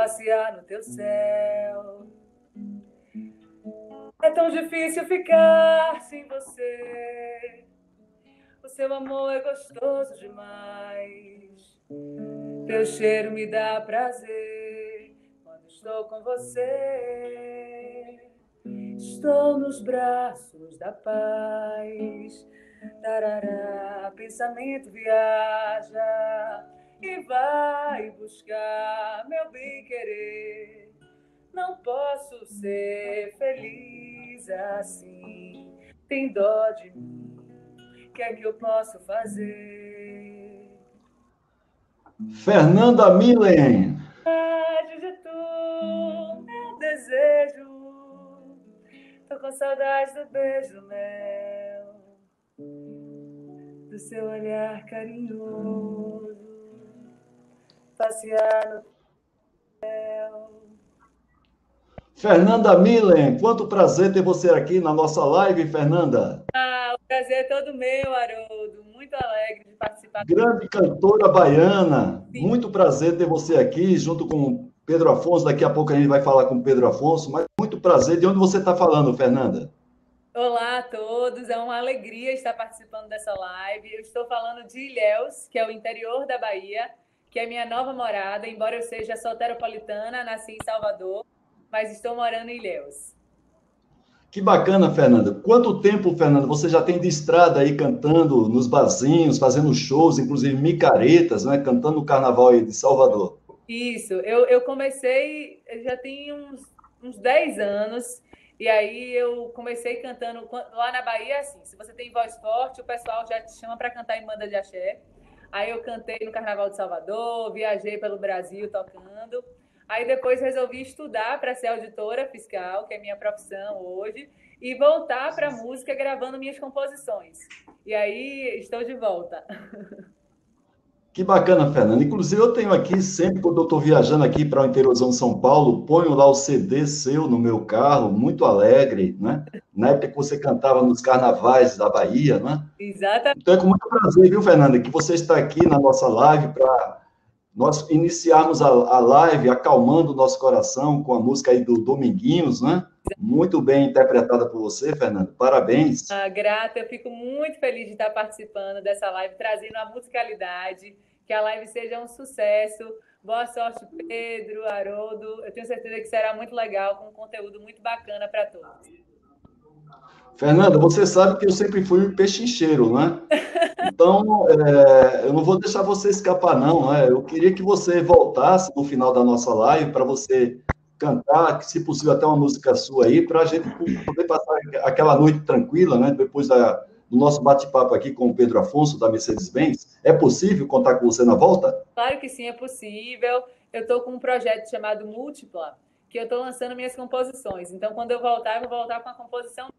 passear no teu céu. É tão difícil ficar sem você. O seu amor é gostoso demais. Teu cheiro me dá prazer quando estou com você. Estou nos braços da paz. Tarará, pensamento viaja e vai buscar meu bem querer. Não posso ser feliz assim. Tem dó de mim. O que é que eu posso fazer? Fernanda Milen. de tu, meu desejo. Tô com saudade do beijo mel, do seu olhar carinhoso, passear no céu. Fernanda Milen, quanto prazer ter você aqui na nossa live, Fernanda. Ah, o prazer é todo meu, Haroldo. Muito alegre de participar. Grande cantora baiana. Sim. Muito prazer ter você aqui, junto com Pedro Afonso. Daqui a pouco a gente vai falar com Pedro Afonso, mas muito prazer. De onde você está falando, Fernanda? Olá a todos, é uma alegria estar participando dessa live. Eu estou falando de Ilhéus, que é o interior da Bahia, que é minha nova morada, embora eu seja soteropolitana, nasci em Salvador, mas estou morando em Ilhéus. Que bacana, Fernanda. Quanto tempo, Fernanda, você já tem de estrada aí cantando nos barzinhos, fazendo shows, inclusive micaretas, né? Cantando no carnaval aí de Salvador. Isso, eu, eu comecei, já tem uns, uns 10 anos, e aí eu comecei cantando lá na Bahia, assim, se você tem voz forte, o pessoal já te chama para cantar em banda de axé. Aí eu cantei no Carnaval de Salvador, viajei pelo Brasil tocando. Aí depois resolvi estudar para ser auditora fiscal, que é minha profissão hoje, e voltar para a música gravando minhas composições. E aí estou de volta. Que bacana, Fernando. Inclusive, eu tenho aqui, sempre quando eu estou viajando aqui para o interiorzão de São Paulo, ponho lá o CD seu no meu carro, muito alegre, né? Na época que você cantava nos carnavais da Bahia, né? Exatamente. Então é com muito prazer, viu, Fernanda, que você está aqui na nossa live para nós iniciarmos a, a live acalmando o nosso coração com a música aí do Dominguinhos, né? Muito bem interpretada por você, Fernando. Parabéns. Ah, grata, eu fico muito feliz de estar participando dessa live, trazendo a musicalidade, que a live seja um sucesso. Boa sorte, Pedro, Haroldo. Eu tenho certeza que será muito legal, com um conteúdo muito bacana para todos. Fernanda, você sabe que eu sempre fui um pechincheiro, né? Então, é, eu não vou deixar você escapar, não. Né? Eu queria que você voltasse no final da nossa live para você cantar, se possível, até uma música sua aí, para a gente poder passar aquela noite tranquila, né? Depois da, do nosso bate-papo aqui com o Pedro Afonso, da Mercedes-Benz. É possível contar com você na volta? Claro que sim, é possível. Eu estou com um projeto chamado Múltipla, que eu estou lançando minhas composições. Então, quando eu voltar, eu vou voltar com a composição.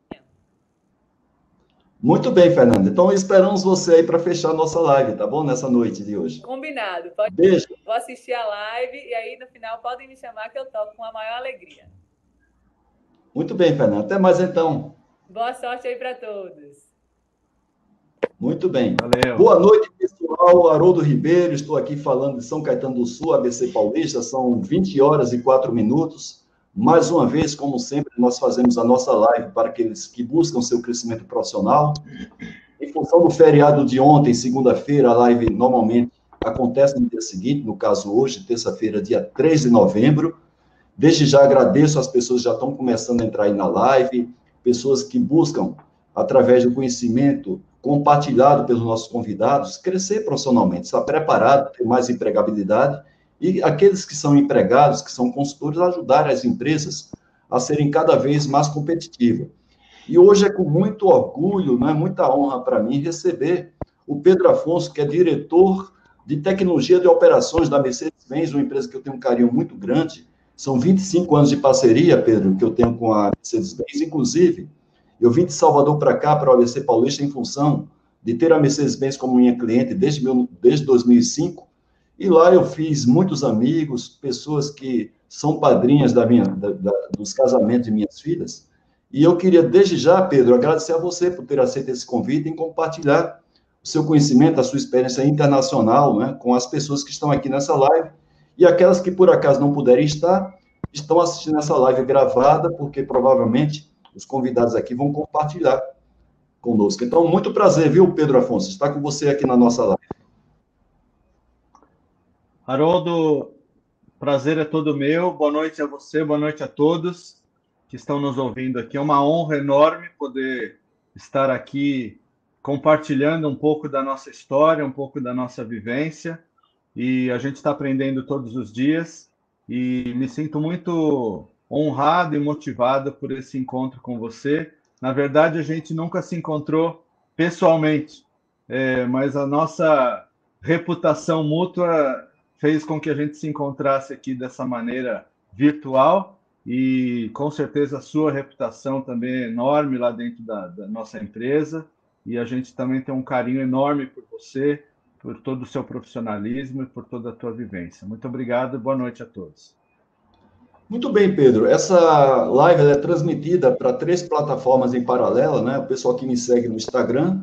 Muito bem, Fernanda. Então esperamos você aí para fechar nossa live, tá bom? Nessa noite de hoje. Combinado. Pode... Beijo. Vou assistir a live e aí no final podem me chamar que eu toco com a maior alegria. Muito bem, Fernanda. Até mais então. Boa sorte aí para todos. Muito bem. Valeu. Boa noite, pessoal. Haroldo Ribeiro, estou aqui falando de São Caetano do Sul, ABC Paulista. São 20 horas e 4 minutos. Mais uma vez, como sempre, nós fazemos a nossa live para aqueles que buscam seu crescimento profissional. Em função do feriado de ontem, segunda-feira, a live normalmente acontece no dia seguinte, no caso hoje, terça-feira, dia 3 de novembro. Desde já agradeço às pessoas que já estão começando a entrar aí na live, pessoas que buscam, através do conhecimento compartilhado pelos nossos convidados, crescer profissionalmente, estar preparado, ter mais empregabilidade e aqueles que são empregados, que são consultores, ajudarem as empresas a serem cada vez mais competitivas. E hoje é com muito orgulho, né, muita honra para mim receber o Pedro Afonso, que é diretor de tecnologia de operações da Mercedes-Benz, uma empresa que eu tenho um carinho muito grande. São 25 anos de parceria, Pedro, que eu tenho com a Mercedes-Benz. Inclusive, eu vim de Salvador para cá, para o ABC Paulista, em função de ter a Mercedes-Benz como minha cliente desde, meu, desde 2005 e lá eu fiz muitos amigos, pessoas que são padrinhas da minha, da, da, dos casamentos de minhas filhas. E eu queria, desde já, Pedro, agradecer a você por ter aceito esse convite e compartilhar o seu conhecimento, a sua experiência internacional né, com as pessoas que estão aqui nessa live E aquelas que por acaso não puderem estar, estão assistindo essa live gravada, porque provavelmente os convidados aqui vão compartilhar conosco. Então, muito prazer, viu, Pedro Afonso, estar com você aqui na nossa live. Haroldo, prazer é todo meu. Boa noite a você, boa noite a todos que estão nos ouvindo aqui. É uma honra enorme poder estar aqui compartilhando um pouco da nossa história, um pouco da nossa vivência. E a gente está aprendendo todos os dias. E me sinto muito honrado e motivado por esse encontro com você. Na verdade, a gente nunca se encontrou pessoalmente, é, mas a nossa reputação mútua fez com que a gente se encontrasse aqui dessa maneira virtual e com certeza a sua reputação também é enorme lá dentro da, da nossa empresa e a gente também tem um carinho enorme por você, por todo o seu profissionalismo e por toda a tua vivência. Muito obrigado e boa noite a todos. Muito bem, Pedro. Essa live é transmitida para três plataformas em paralelo, né? O pessoal que me segue no Instagram,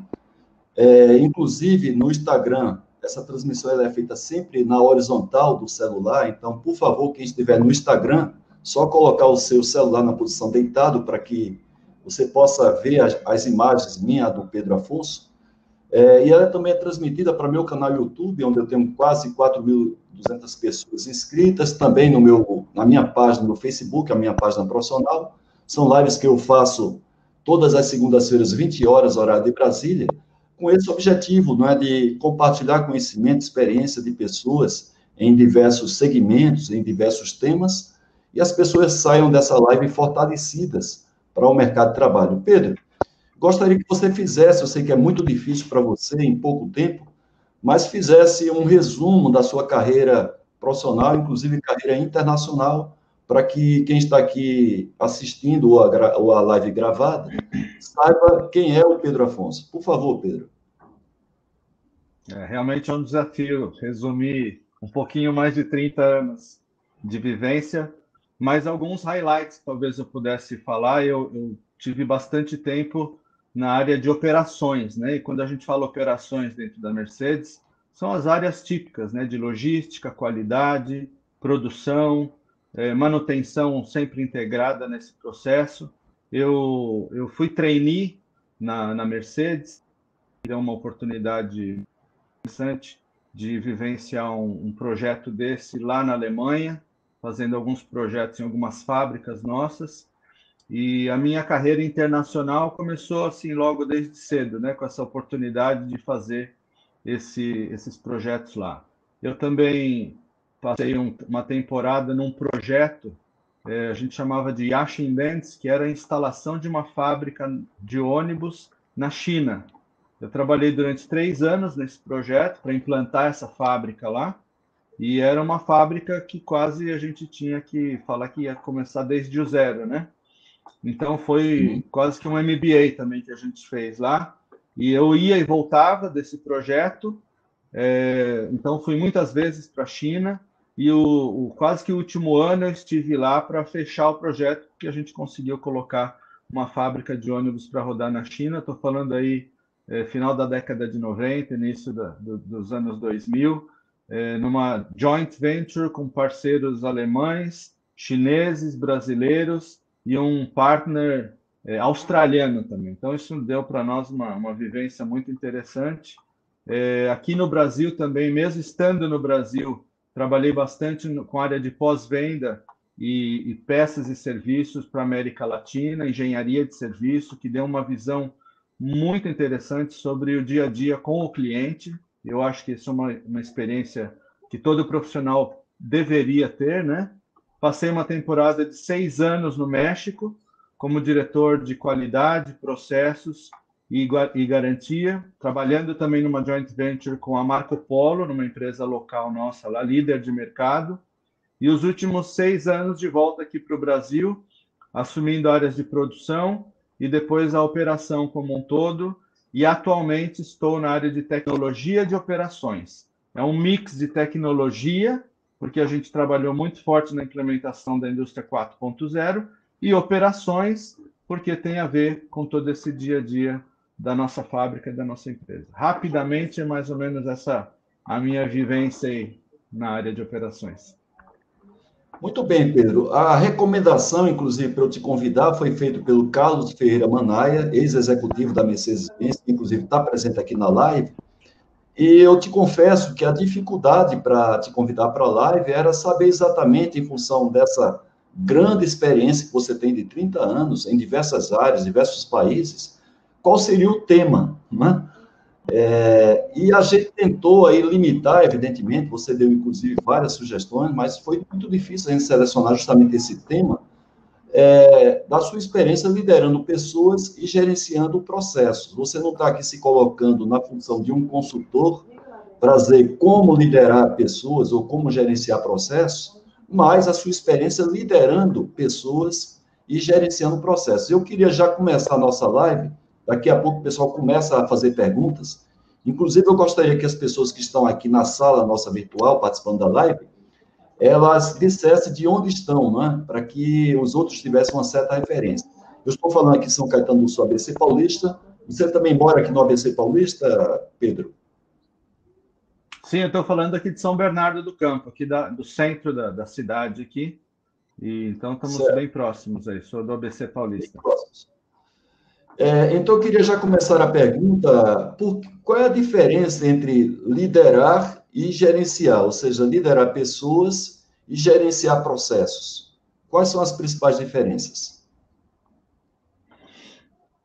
é, inclusive no Instagram, essa transmissão é feita sempre na horizontal do celular. Então, por favor, quem estiver no Instagram, só colocar o seu celular na posição deitado para que você possa ver as, as imagens minha do Pedro Afonso. É, e ela também é transmitida para meu canal YouTube, onde eu tenho quase 4.200 pessoas inscritas, também no meu, na minha página no Facebook, a minha página profissional. São lives que eu faço todas as segundas-feiras, 20 horas, horário de Brasília, com esse objetivo, não é, de compartilhar conhecimento, experiência de pessoas em diversos segmentos, em diversos temas, e as pessoas saiam dessa live fortalecidas para o mercado de trabalho. Pedro, gostaria que você fizesse, eu sei que é muito difícil para você em pouco tempo, mas fizesse um resumo da sua carreira profissional, inclusive carreira internacional, para que quem está aqui assistindo a, a live gravada saiba quem é o Pedro Afonso. Por favor, Pedro. É, realmente é um desafio resumir um pouquinho mais de 30 anos de vivência mas alguns highlights talvez eu pudesse falar. Eu, eu, tive bastante tempo na área de operações, né? E quando a gente fala operações dentro da Mercedes, são as áreas típicas, né? De logística, qualidade, produção, é, manutenção sempre integrada nesse processo. Eu, eu fui trainee na, na Mercedes, deu uma oportunidade interessante de vivenciar um, um projeto desse lá na Alemanha fazendo alguns projetos em algumas fábricas nossas. E a minha carreira internacional começou assim logo desde cedo, né, com essa oportunidade de fazer esse, esses projetos lá. Eu também passei um, uma temporada num projeto, é, a gente chamava de Yashin Dance, que era a instalação de uma fábrica de ônibus na China. Eu trabalhei durante três anos nesse projeto para implantar essa fábrica lá. E era uma fábrica que quase a gente tinha que falar que ia começar desde o zero, né? Então foi uhum. quase que um MBA também que a gente fez lá. E eu ia e voltava desse projeto. É, então fui muitas vezes para a China e o, o, quase que o último ano eu estive lá para fechar o projeto que a gente conseguiu colocar uma fábrica de ônibus para rodar na China. Estou falando aí é, final da década de 90, início da, do, dos anos 2000 é, numa joint venture com parceiros alemães, chineses, brasileiros e um partner é, australiano também. Então, isso deu para nós uma, uma vivência muito interessante. É, aqui no Brasil também, mesmo estando no Brasil, trabalhei bastante com a área de pós-venda e, e, peças e serviços para a América Latina, engenharia de serviço, que deu uma visão muito interessante sobre o dia a dia com o cliente eu acho que isso é uma, uma experiência que todo profissional deveria ter, né? Passei uma temporada de seis anos no México como diretor de qualidade, processos e, e garantia, trabalhando também numa joint venture com a Marco Polo, numa empresa local nossa lá, líder de mercado. E os últimos seis anos de volta aqui para o Brasil, assumindo áreas de produção e depois a operação como um todo, e atualmente estou na área de tecnologia de operações. É um mix de tecnologia, porque a gente trabalhou muito forte na implementação da indústria 4.0, e operações, porque tem a ver com todo esse dia a dia da nossa fábrica, da nossa empresa. Rapidamente, é mais ou menos essa a minha vivência aí na área de operações. Muito bem, Pedro. A recomendação, inclusive, para eu te convidar, foi feita pelo Carlos Ferreira Manaia, ex-executivo da Mercedes-Benz, que inclusive está presente aqui na live. E eu te confesso que a dificuldade para te convidar para a live era saber exatamente, em função dessa grande experiência que você tem de 30 anos em diversas áreas, diversos países, qual seria o tema, né? É, e a gente tentou aí limitar, evidentemente, você deu inclusive várias sugestões, mas foi muito difícil a gente selecionar justamente esse tema é, da sua experiência liderando pessoas e gerenciando processos. Você não está aqui se colocando na função de um consultor para dizer como liderar pessoas ou como gerenciar processos, mas a sua experiência liderando pessoas e gerenciando processos. Eu queria já começar a nossa live Daqui a pouco o pessoal começa a fazer perguntas. Inclusive, eu gostaria que as pessoas que estão aqui na sala nossa virtual, participando da live, elas dissessem de onde estão, né? para que os outros tivessem uma certa referência. Eu estou falando aqui em São Caetano do Sul, ABC Paulista. Você também mora aqui no ABC Paulista, Pedro? Sim, eu estou falando aqui de São Bernardo do Campo, aqui da, do centro da, da cidade aqui. E, então estamos certo. bem próximos aí. Sou do ABC Paulista. Bem próximos. É, então, eu queria já começar a pergunta: por, qual é a diferença entre liderar e gerenciar? Ou seja, liderar pessoas e gerenciar processos. Quais são as principais diferenças?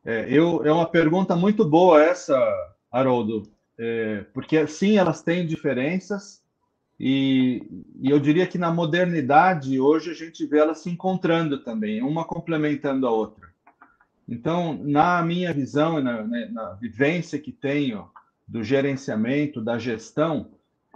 É, eu, é uma pergunta muito boa essa, Haroldo, é, porque sim, elas têm diferenças, e, e, eu diria que na modernidade, hoje a gente vê elas se encontrando também, uma complementando a outra. Então, na minha visão, na, né, na vivência que tenho do gerenciamento, da gestão,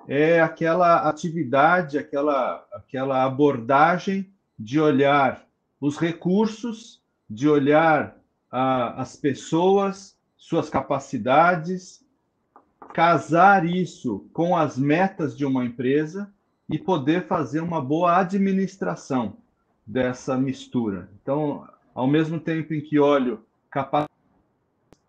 é aquela atividade, aquela, aquela abordagem de olhar os recursos, de olhar as pessoas, suas capacidades, casar isso com as metas de uma empresa e poder fazer uma boa administração dessa mistura. Então, ao mesmo tempo em que olho capacidade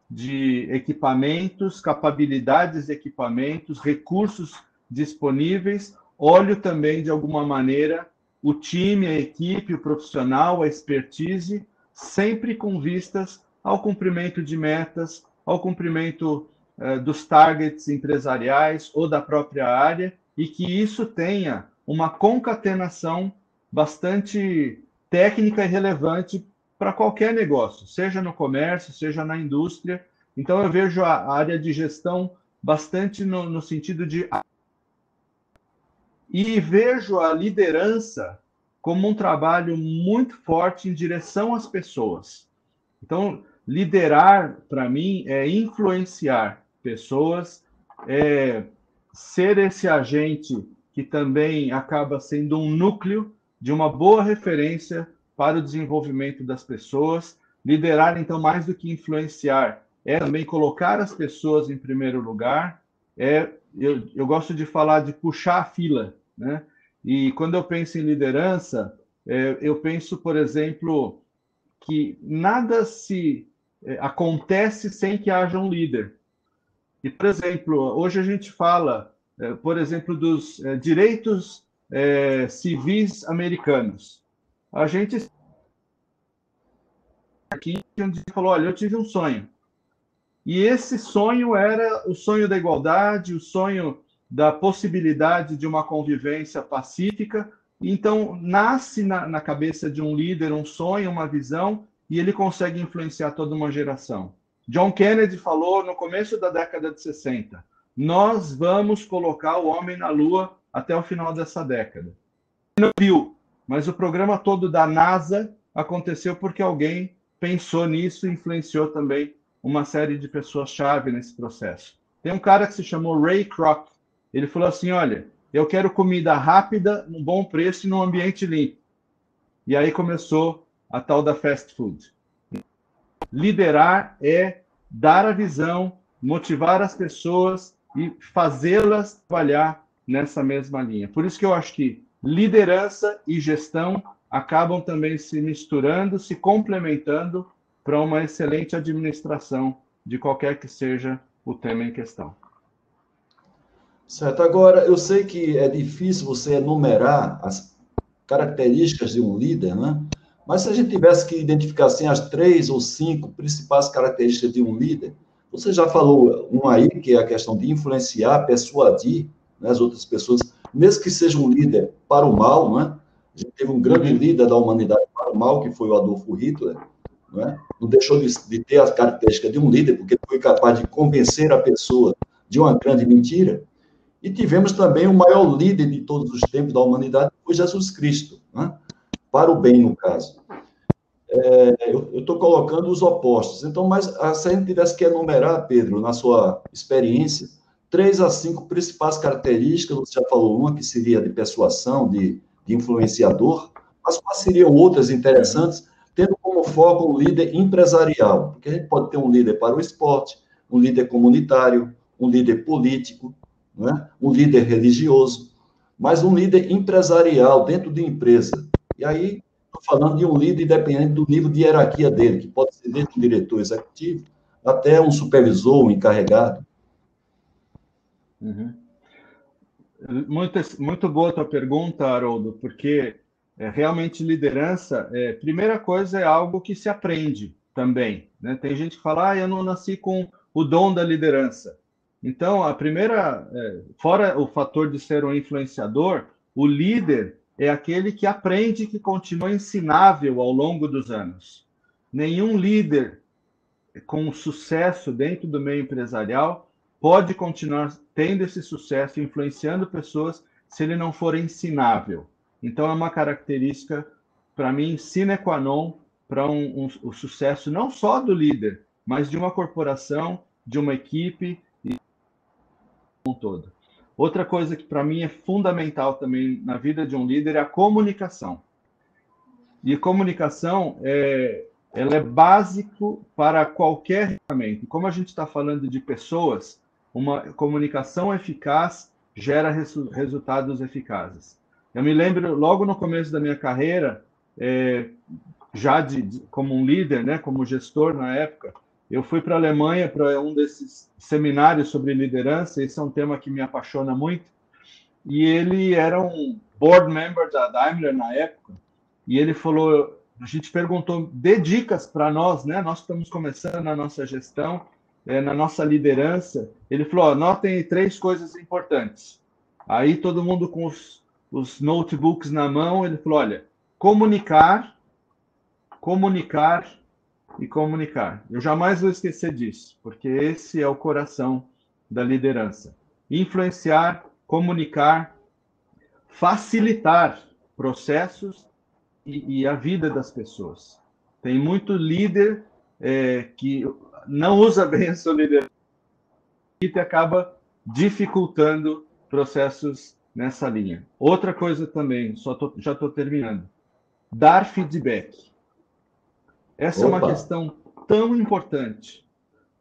de equipamentos, capabilidades de equipamentos, recursos disponíveis, olho também, de alguma maneira, o time, a equipe, o profissional, a expertise, sempre com vistas ao cumprimento de metas, ao cumprimento eh, dos targets empresariais ou da própria área, e que isso tenha uma concatenação bastante técnica e relevante para qualquer negócio, seja no comércio, seja na indústria. Então, eu vejo a área de gestão bastante no, no sentido de. E vejo a liderança como um trabalho muito forte em direção às pessoas. Então, liderar, para mim, é influenciar pessoas, é ser esse agente que também acaba sendo um núcleo de uma boa referência para o desenvolvimento das pessoas. Liderar, então, mais do que influenciar, é também colocar as pessoas em primeiro lugar. É, eu, eu gosto de falar de puxar a fila, né? E quando eu penso em liderança, é, eu penso, por exemplo, que nada se é, acontece sem que haja um líder. E, por exemplo, hoje a gente fala, é, por exemplo, dos é, direitos é, civis americanos a gente aqui onde falou, olha, eu tive um sonho. E esse sonho era o sonho da igualdade, o sonho da possibilidade de uma convivência pacífica. Então, nasce na, na cabeça de um líder um sonho, uma visão, e ele consegue influenciar toda uma geração. John Kennedy falou no começo da década de 60: nós vamos colocar o homem na Lua até o final dessa década. Não viu, mas o programa todo da NASA aconteceu porque alguém pensou nisso e influenciou também uma série de pessoas-chave nesse processo. Tem um cara que se chamou Ray Kroc. Ele falou assim: Olha, eu quero comida rápida, num bom preço e num ambiente limpo. E aí começou a tal da fast food. Liderar é dar a visão, motivar as pessoas e fazê-las trabalhar nessa mesma linha. Por isso que eu acho que liderança e gestão acabam também se misturando, se complementando para uma excelente administração de qualquer que seja o tema em questão. Certo. Agora, eu sei que é difícil você enumerar as características de um líder, né? Mas se a gente tivesse que identificar assim, as três ou cinco principais características de um líder, você já falou um aí, que é a questão de influenciar, persuadir né, as outras pessoas, mesmo que seja um líder para o mal, né? A gente teve um grande uhum. líder da humanidade para o mal, que foi o Adolfo Hitler, né? não deixou de, de ter as características de um líder, porque foi capaz de convencer a pessoa de uma grande mentira. E tivemos também o maior líder de todos os tempos da humanidade, que foi Jesus Cristo, né? para o bem, no caso. É, eu estou colocando os opostos. Então, mas se a gente tivesse que enumerar, Pedro, na sua experiência, três a cinco principais características, você já falou uma que seria de persuasão, de, de influenciador, mas quais seriam outras interessantes, tendo como foco um líder empresarial? Porque a gente pode ter um líder para o esporte, um líder comunitário, um líder político, né? um líder religioso, mas um líder empresarial dentro de empresa. E aí, estou falando de um líder independente do nível de hierarquia dele, que pode ser desde um diretor executivo até um supervisor, um encarregado. Uhum. Muito, muito boa a tua pergunta, Haroldo, porque é, realmente liderança, é, primeira coisa, é algo que se aprende também. Né? Tem gente que fala, ah, eu não nasci com o dom da liderança. Então, a primeira, é, fora o fator de ser um influenciador, o líder é aquele que aprende que continua ensinável ao longo dos anos. Nenhum líder com sucesso dentro do meio empresarial pode continuar tendo esse sucesso, influenciando pessoas, se ele não for ensinável. Então, é uma característica, para mim, sine qua non para um, um, o sucesso não só do líder, mas de uma corporação, de uma equipe um todo. Outra coisa que para mim é fundamental também na vida de um líder é a comunicação. E comunicação é, ela é básico para qualquer ferramenta. Como a gente está falando de pessoas, uma comunicação eficaz gera resu resultados eficazes. Eu me lembro logo no começo da minha carreira, é, já de, de, como um líder, né, como gestor na época, eu fui para a Alemanha para um desses seminários sobre liderança. Esse é um tema que me apaixona muito. E ele era um board member da Daimler na época. E ele falou: a gente perguntou, dê dicas para nós, né? Nós estamos começando na nossa gestão, é, na nossa liderança. Ele falou: notem três coisas importantes. Aí todo mundo com os, os notebooks na mão, ele falou: olha, comunicar, comunicar e comunicar. Eu jamais vou esquecer disso, porque esse é o coração da liderança. Influenciar, comunicar, facilitar processos e, e a vida das pessoas. Tem muito líder é, que não usa bem a sua liderança e acaba dificultando processos nessa linha. Outra coisa também, só tô, já estou terminando. Dar feedback. Essa Opa. é uma questão tão importante.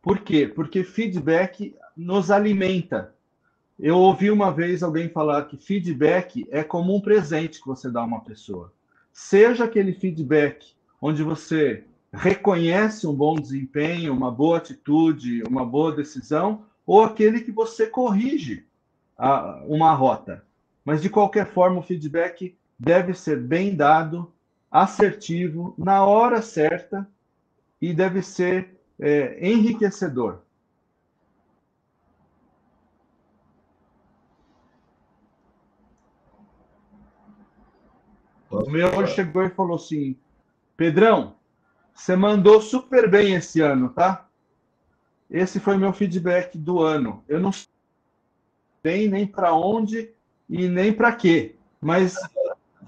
Por quê? Porque feedback nos alimenta. Eu ouvi uma vez alguém falar que feedback é como um presente que você dá a uma pessoa. Seja aquele feedback onde você reconhece um bom desempenho, uma boa atitude, uma boa decisão, ou aquele que você corrige a, uma rota. Mas, de qualquer forma, o feedback deve ser bem dado, assertivo, na hora certa e deve ser é, enriquecedor. O meu chegou e falou assim: Pedrão, você mandou super bem esse ano, tá? Esse foi meu feedback do ano. Eu não sei nem para onde e nem para quê, mas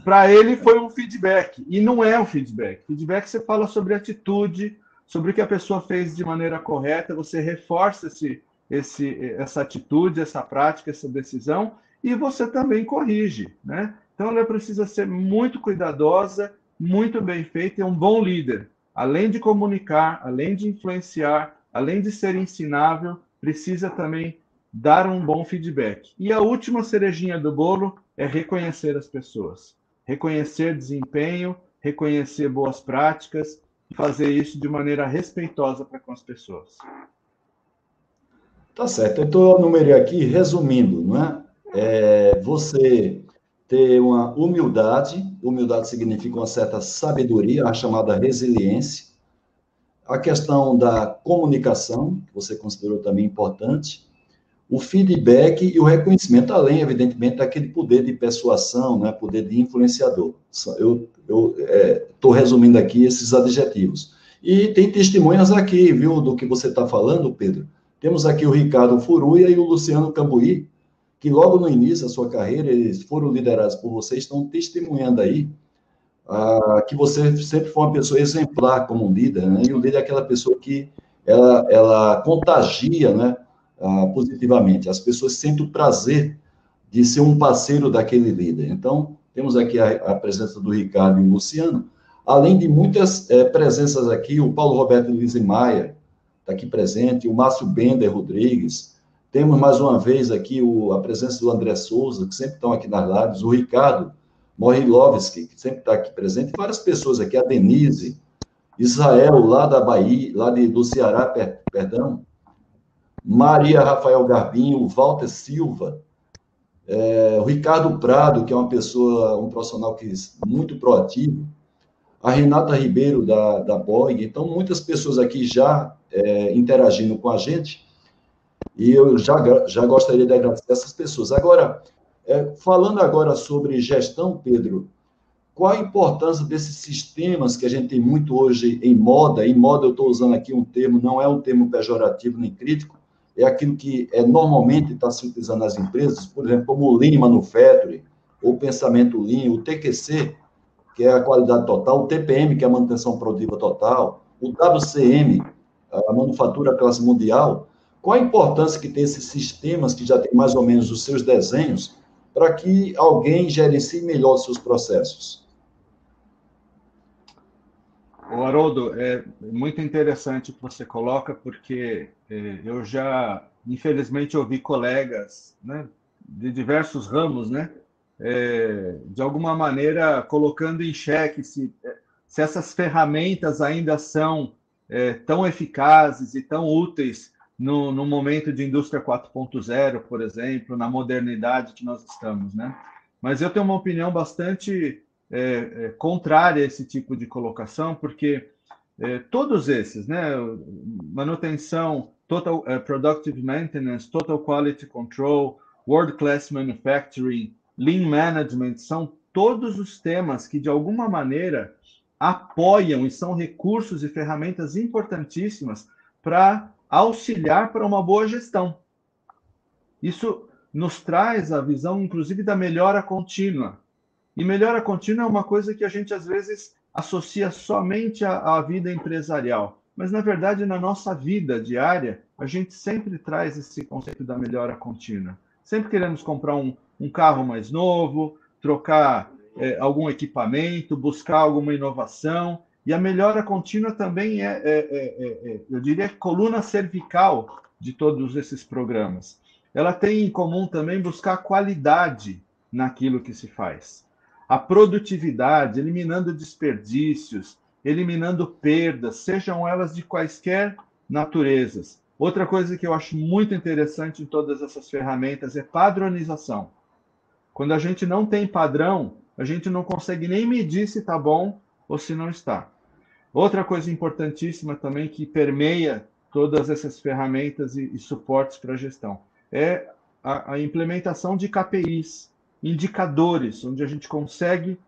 para ele foi um feedback e não é um feedback. Feedback você fala sobre atitude, sobre o que a pessoa fez de maneira correta, você reforça esse, esse, essa atitude, essa prática, essa decisão e você também corrige, né? Então ela precisa ser muito cuidadosa, muito bem feita e um bom líder. Além de comunicar, além de influenciar, além de ser ensinável, precisa também dar um bom feedback. E a última cerejinha do bolo é reconhecer as pessoas reconhecer desempenho, reconhecer boas práticas e fazer isso de maneira respeitosa para com as pessoas. Tá certo. Eu numerei aqui, resumindo, não é? é você ter uma humildade, humildade significa uma certa sabedoria, a chamada resiliência, a questão da comunicação, que você considerou também importante, o feedback e o reconhecimento, além, evidentemente, daquele poder de persuasão, né, poder de influenciador. Eu estou é, resumindo aqui esses adjetivos. E tem testemunhas aqui, viu, do que você está falando, Pedro. Temos aqui o Ricardo Furuia e o Luciano Cambuí, que logo no início da sua carreira, eles foram liderados por você, estão testemunhando aí ah, que você sempre foi uma pessoa exemplar como líder, né? E o líder é aquela pessoa que ela, ela contagia, né? Ah, positivamente. As pessoas sentem o prazer de ser um parceiro daquele líder. Então, temos aqui a, a presença do Ricardo e do Luciano, além de muitas é, presenças aqui, o Paulo Roberto Lise Maia está aqui presente, o Márcio Bender Rodrigues, temos mais uma vez aqui o, a presença do André Souza, que sempre estão aqui nas lives, o Ricardo Morilovski, que sempre está aqui presente, várias pessoas aqui, a Denise, Israel, lá da Bahia, lá de, do Ceará, per, perdão, Maria Rafael Garbinho, Walter Silva, é, o Ricardo Prado, que é uma pessoa, um profissional que é muito proativo, a Renata Ribeiro, da, da Boeing, então muitas pessoas aqui já é, interagindo com a gente, e eu já, já gostaria de agradecer essas pessoas. Agora, é, falando agora sobre gestão, Pedro, qual a importância desses sistemas que a gente tem muito hoje em moda? Em moda, eu estou usando aqui um termo, não é um termo pejorativo nem crítico, é aquilo que é, normalmente está se utilizando nas empresas, por exemplo, como o Lean Manufacturing, ou pensamento Lean, o TQC, que é a qualidade total, o TPM, que é a manutenção produtiva total, o WCM, a manufatura classe mundial, qual a importância que tem esses sistemas que já têm mais ou menos os seus desenhos para que alguém gerencie melhor os seus processos? O Haroldo, é muito interessante o que você coloca, porque é, eu já, infelizmente, ouvi colegas né, de diversos ramos, né, é, de alguma maneira colocando em xeque se, se essas ferramentas ainda são é, tão eficazes e tão úteis no, no momento de indústria 4.0, por exemplo, na modernidade que nós estamos, né? Mas eu tenho uma opinião bastante é, é, contrária a esse tipo de colocação, porque é, todos esses, né, manutenção, total uh, productive maintenance, total quality control, world class manufacturing, lean management, são todos os temas que de alguma maneira apoiam e são recursos e ferramentas importantíssimas para auxiliar para uma boa gestão. Isso nos traz a visão, inclusive, da melhora contínua. E melhora contínua é uma coisa que a gente, às vezes, associa somente à, à vida empresarial. Mas, na verdade, na nossa vida diária, a gente sempre traz esse conceito da melhora contínua. Sempre queremos comprar um, um carro mais novo, trocar é, algum equipamento, buscar alguma inovação. E a melhora contínua também é, é, é, é, eu diria, coluna cervical de todos esses programas. Ela tem em comum também buscar qualidade naquilo que se faz. A produtividade, eliminando desperdícios, eliminando perdas, sejam elas de quaisquer naturezas. Outra coisa que eu acho muito interessante em todas essas ferramentas é padronização. Quando a gente não tem padrão, a gente não consegue nem medir se está bom ou se não está. Outra coisa importantíssima também que permeia todas essas ferramentas e, e suportes para gestão é a, a implementação de KPIs, indicadores, onde a gente consegue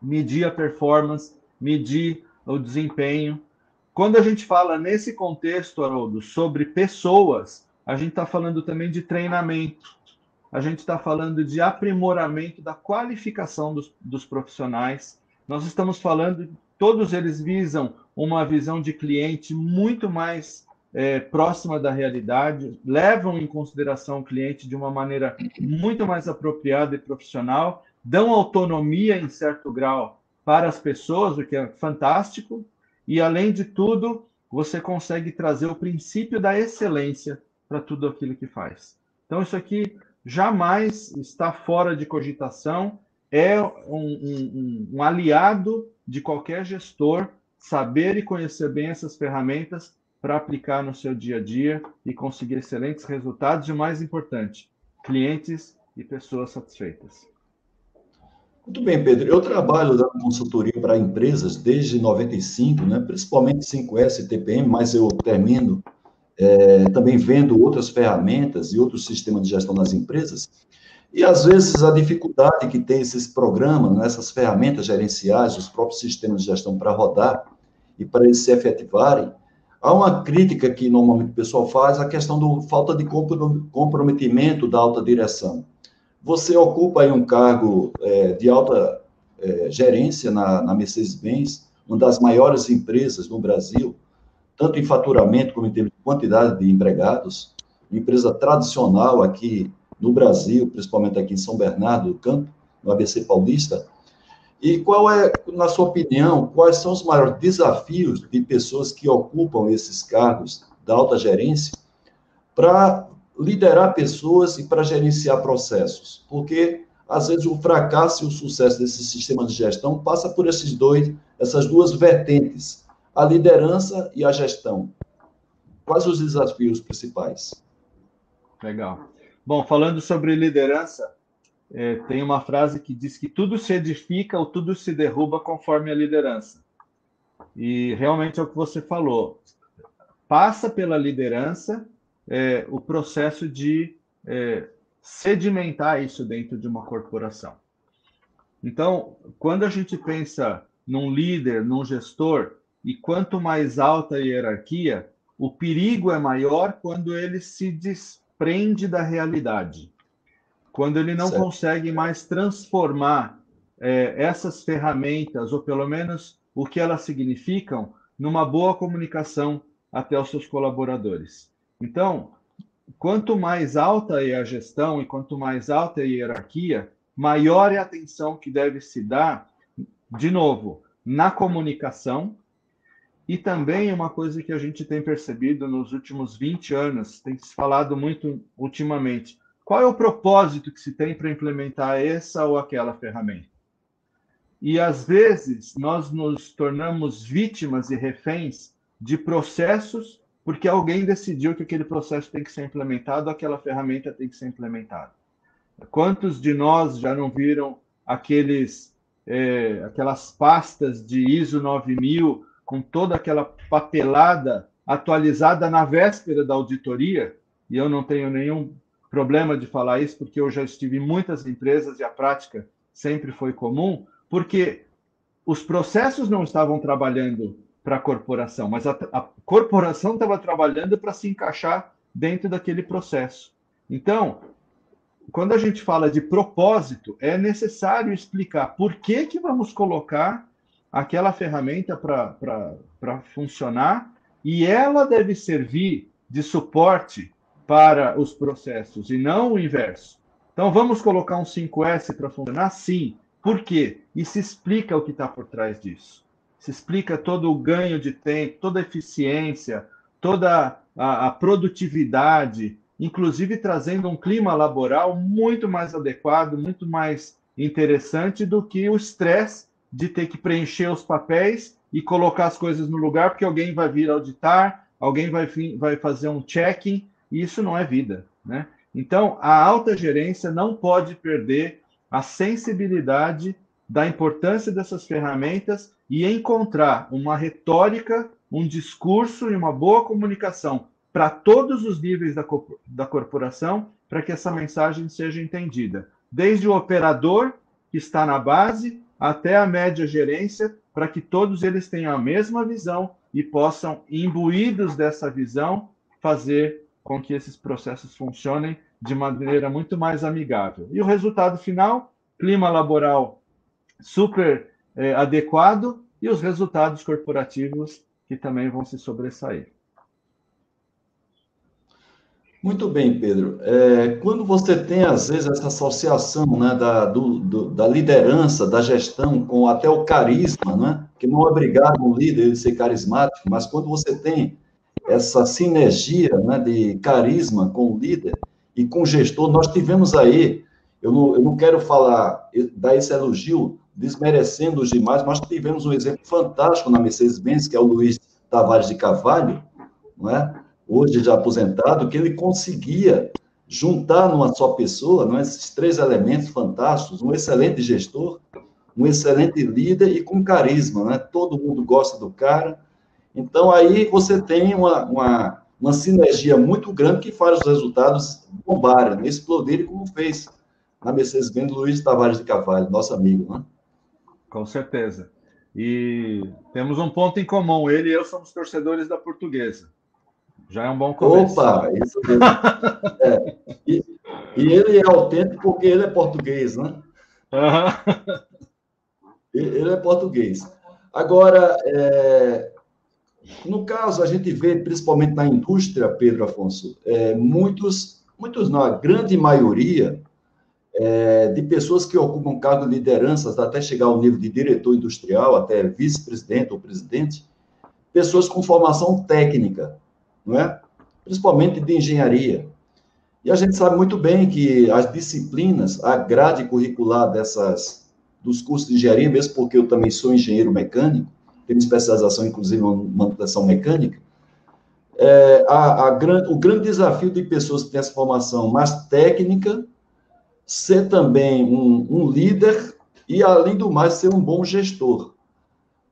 medir a performance, medir o desempenho. Quando a gente fala nesse contexto, Haroldo, sobre pessoas, a gente está falando também de treinamento, a gente está falando de aprimoramento da qualificação dos, dos profissionais, nós estamos falando, todos eles visam uma visão de cliente muito mais é, próxima da realidade, levam em consideração o cliente de uma maneira muito mais apropriada e profissional, dão autonomia em certo grau para as pessoas, o que é fantástico, e além de tudo, você consegue trazer o princípio da excelência para tudo aquilo que faz. Então, isso aqui jamais está fora de cogitação é um, um, um aliado de qualquer gestor saber e conhecer bem essas ferramentas para aplicar no seu dia a dia e conseguir excelentes resultados e, mais importante, clientes e pessoas satisfeitas. Muito bem, Pedro. Eu trabalho dando consultoria para empresas desde 95, né? principalmente 5S e TPM, mas eu termino é, também vendo outras ferramentas e outros sistemas de gestão nas empresas. E, às vezes, a dificuldade que tem esses programas, né? essas ferramentas gerenciais, os próprios sistemas de gestão para rodar e para eles se efetivarem, há uma crítica que normalmente o pessoal faz, a questão da falta de comprometimento da alta direção. Você ocupa aí um cargo é, de alta é, gerência na, na Mercedes-Benz, uma das maiores empresas no Brasil, tanto em faturamento como em termos de quantidade de empregados, uma empresa tradicional aqui no Brasil, principalmente aqui em São Bernardo do Campo, no ABC Paulista. E qual é, na sua opinião, quais são os maiores desafios de pessoas que ocupam esses cargos da alta gerência para liderar pessoas e para gerenciar processos, porque às vezes o fracasso e o sucesso desse sistema de gestão passa por esses dois, essas duas vertentes, a liderança e a gestão. Quais os desafios principais? Legal. Bom, falando sobre liderança, é, tem uma frase que diz que tudo se edifica ou tudo se derruba conforme a liderança. E realmente é o que você falou. Passa pela liderança é, o processo de é, sedimentar isso dentro de uma corporação. Então, quando a gente pensa num líder, num gestor, e quanto mais alta a hierarquia, o perigo é maior quando ele se desprende da realidade. Quando ele não certo. consegue mais transformar é, essas ferramentas, ou pelo menos o que elas significam, numa boa comunicação até os seus colaboradores. Então, quanto mais alta é a gestão e quanto mais alta é a hierarquia, maior é a atenção que deve se dar, de novo, na comunicação. E também uma coisa que a gente tem percebido nos últimos 20 anos, tem se falado muito ultimamente. Qual é o propósito que se tem para implementar essa ou aquela ferramenta? E às vezes nós nos tornamos vítimas e reféns de processos porque alguém decidiu que aquele processo tem que ser implementado, aquela ferramenta tem que ser implementada. Quantos de nós já não viram aqueles, é, aquelas pastas de ISO 9000 com toda aquela papelada atualizada na véspera da auditoria? E eu não tenho nenhum problema de falar isso, porque eu já estive em muitas empresas e a prática sempre foi comum, porque os processos não estavam trabalhando para a corporação, mas a, a corporação estava trabalhando para se encaixar dentro daquele processo. Então, quando a gente fala de propósito, é necessário explicar por que, que vamos colocar aquela ferramenta para funcionar e ela deve servir de suporte para os processos e não o inverso. Então, vamos colocar um 5S para funcionar? Sim. Por quê? E se explica o que está por trás disso se explica todo o ganho de tempo, toda a eficiência, toda a, a produtividade, inclusive trazendo um clima laboral muito mais adequado, muito mais interessante do que o estresse de ter que preencher os papéis e colocar as coisas no lugar, porque alguém vai vir auditar, alguém vai, vai fazer um check-in, e isso não é vida. Né? Então, a alta gerência não pode perder a sensibilidade da importância dessas ferramentas e encontrar uma retórica, um discurso e uma boa comunicação para todos os níveis da, da corporação para que essa mensagem seja entendida. Desde o operador, que está na base, até a média gerência, para que todos eles tenham a mesma visão e possam, imbuídos dessa visão, fazer com que esses processos funcionem de maneira muito mais amigável. E o resultado final, clima laboral super é, adequado e os resultados corporativos que também vão se sobressair. Muito bem, Pedro. É, quando você tem, às vezes, essa associação né, da, do, do, da liderança, da gestão, com até o carisma, né, que não é obrigado um líder a ser carismático, mas quando você tem essa sinergia né, de carisma com o líder e com o gestor, nós tivemos aí, eu não, eu não quero falar, dar esse elogio desmerecendo os demais, mas tivemos um exemplo fantástico na Mercedes-Benz, que é o Luiz Tavares de Carvalho, não é? Hoje já aposentado, que ele conseguia juntar numa só pessoa não é, esses três elementos fantásticos, um excelente gestor, um excelente líder e com carisma, né? Todo mundo gosta do cara. Então, aí você tem uma, uma, uma sinergia muito grande que faz os resultados bombarem, né? explodirem, como fez na Mercedes-Benz Luiz Tavares de Carvalho, nosso amigo, né? Com certeza. E temos um ponto em comum, ele e eu somos torcedores da portuguesa. Já é um bom começo. Opa, isso mesmo. é. e, e, ele é autêntico porque ele é português, né? Uhum. Ele é português. Agora, é, no caso, a gente vê, principalmente na indústria, Pedro Afonso, é, muitos, muitos não, a grande maioria é, de pessoas que ocupam cargo de lideranças, até chegar ao nível de diretor industrial, até vice-presidente ou presidente, pessoas com formação técnica, não é? Principalmente de engenharia. E a gente sabe muito bem que as disciplinas, a grade curricular dessas dos cursos de engenharia, mesmo porque eu também sou engenheiro mecânico, tenho especialização inclusive em manutenção mecânica, é, a, a gran, o grande desafio de pessoas que têm essa formação mais técnica ser também um, um líder e, além do mais, ser um bom gestor.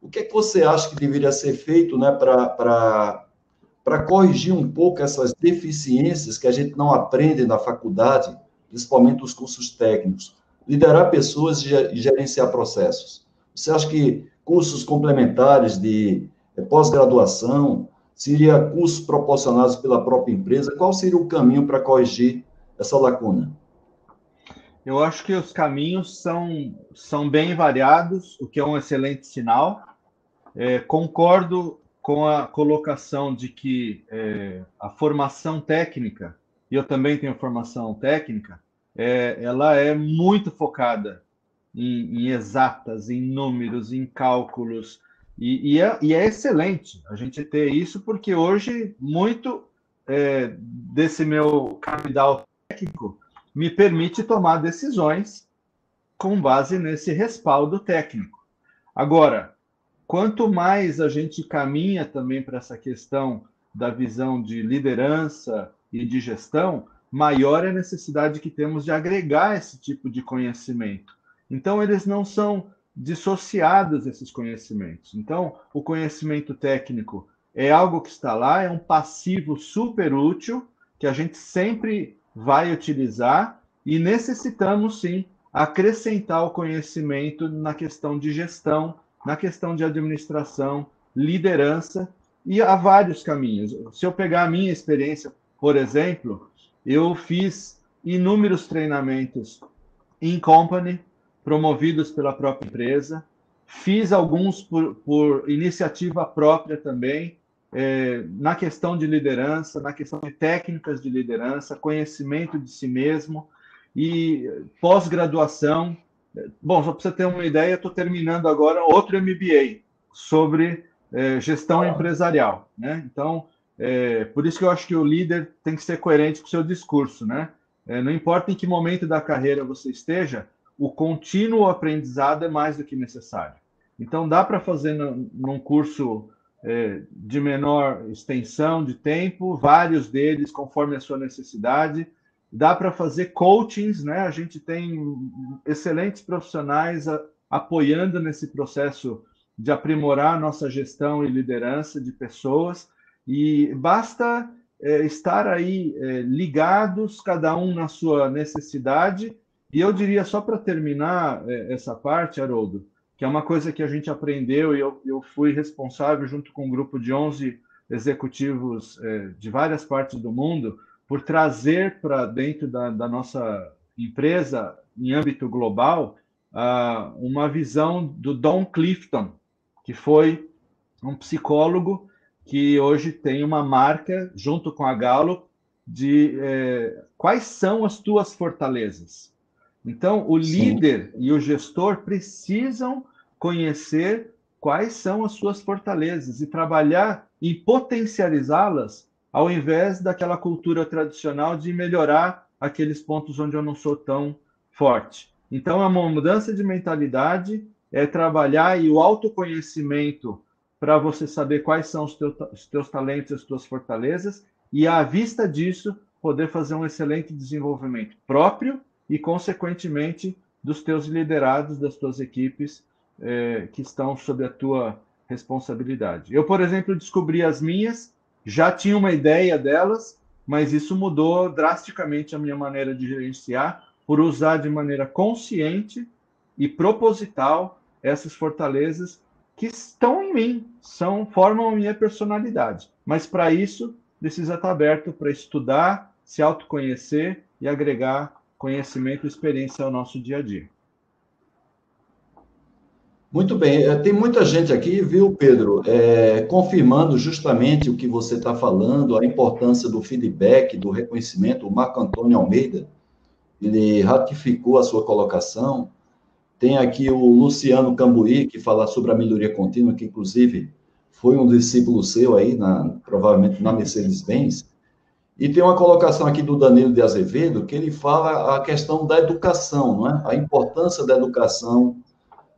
O que é que você acha que deveria ser feito né, para corrigir um pouco essas deficiências que a gente não aprende na faculdade, principalmente os cursos técnicos? Liderar pessoas e gerenciar processos. Você acha que cursos complementares de eh, pós-graduação, seria cursos proporcionados pela própria empresa? Qual seria o caminho para corrigir essa lacuna? Eu acho que os caminhos são, são bem variados, o que é um excelente sinal. É, concordo com a colocação de que é, a formação técnica, e eu também tenho formação técnica, é, ela é muito focada em, em, exatas, em números, em cálculos, e, e, é, e, é, excelente a gente ter isso, porque hoje muito é, desse meu capital técnico me permite tomar decisões com base nesse respaldo técnico. Agora, quanto mais a gente caminha também para essa questão da visão de liderança e de gestão, maior é a necessidade que temos de agregar esse tipo de conhecimento. Então, eles não são dissociados esses conhecimentos. Então, o conhecimento técnico é algo que está lá, é um passivo super útil que a gente sempre vai utilizar e necessitamos sim acrescentar o conhecimento na questão de gestão, na questão de administração, liderança e há vários caminhos. Se eu pegar a minha experiência, por exemplo, eu fiz inúmeros treinamentos em company, promovidos pela própria empresa, fiz alguns por, por iniciativa própria também, é, na questão de liderança, na questão de técnicas de liderança, conhecimento de si mesmo e pós-graduação. Bom, só para você ter uma ideia, estou terminando agora outro MBA sobre é, gestão empresarial, né? Então, é, por isso que eu acho que o líder tem que ser coerente com o seu discurso, né? É, não importa em que momento da carreira você esteja, o contínuo aprendizado é mais do que necessário. Então, dá para fazer no, num curso é, de menor extensão de tempo, vários deles conforme a sua necessidade. Dá para fazer coachings, né? A gente tem excelentes profissionais a, apoiando nesse processo de aprimorar nossa gestão e liderança de pessoas. E basta é, estar aí é, ligados, cada um na sua necessidade. E eu diria, só para terminar é, essa parte, Haroldo, que é uma coisa que a gente aprendeu e eu, eu fui responsável, junto com um grupo de 11 executivos é, de várias partes do mundo, por trazer para dentro da, da, nossa empresa, em âmbito global, uh, uma visão do Don Clifton, que foi um psicólogo que hoje tem uma marca, junto com a Gallup, de é, quais são as tuas fortalezas. Então, o Sim. líder e o gestor precisam conhecer quais são as suas fortalezas e trabalhar em potencializá-las, ao invés daquela cultura tradicional de melhorar aqueles pontos onde eu não sou tão forte. Então, é uma mudança de mentalidade, é trabalhar e o autoconhecimento para você saber quais são os teus, os teus talentos, as tuas fortalezas, e à vista disso, poder fazer um excelente desenvolvimento próprio e, consequentemente, dos teus liderados, das tuas equipes é, que estão sob a tua responsabilidade. Eu, por exemplo, descobri as minhas, já tinha uma ideia delas, mas isso mudou drasticamente a minha maneira de gerenciar por usar de maneira consciente e proposital essas fortalezas que estão em mim, são formam a minha personalidade. Mas para isso precisa estar aberto para estudar, se autoconhecer e agregar conhecimento e experiência ao nosso dia a dia. Muito bem, é, tem muita gente aqui, viu, Pedro, é, confirmando justamente o que você está falando, a importância do feedback, do reconhecimento. O Marco Antônio Almeida, ele ratificou a sua colocação. Tem aqui o Luciano Cambuí, que fala sobre a melhoria contínua, que inclusive foi um discípulo seu aí, na, provavelmente na Mercedes-Benz. E tem uma colocação aqui do Danilo de Azevedo, que ele fala a questão da educação, não é? a importância da educação.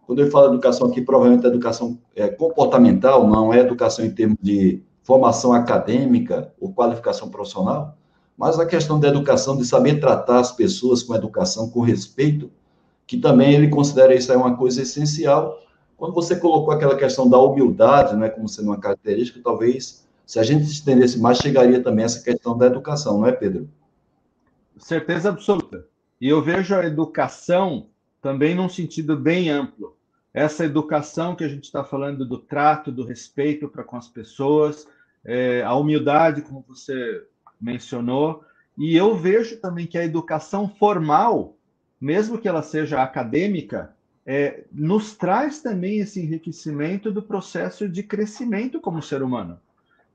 Quando ele fala educação aqui, provavelmente é educação é, comportamental, não é educação em termos de formação acadêmica ou qualificação profissional, mas a questão da educação, de saber tratar as pessoas com educação, com respeito, que também ele considera isso aí uma coisa essencial. Quando você colocou aquela questão da humildade, né, como sendo uma característica, talvez se a gente estendesse mais, chegaria também essa questão da educação, não é, Pedro? Certeza absoluta. E eu vejo a educação também num sentido bem amplo. Essa educação que a gente está falando do trato, do respeito para com as pessoas, é, a humildade, como você mencionou, e eu vejo também que a educação formal, mesmo que ela seja acadêmica, é, nos traz também esse enriquecimento do processo de crescimento como ser humano.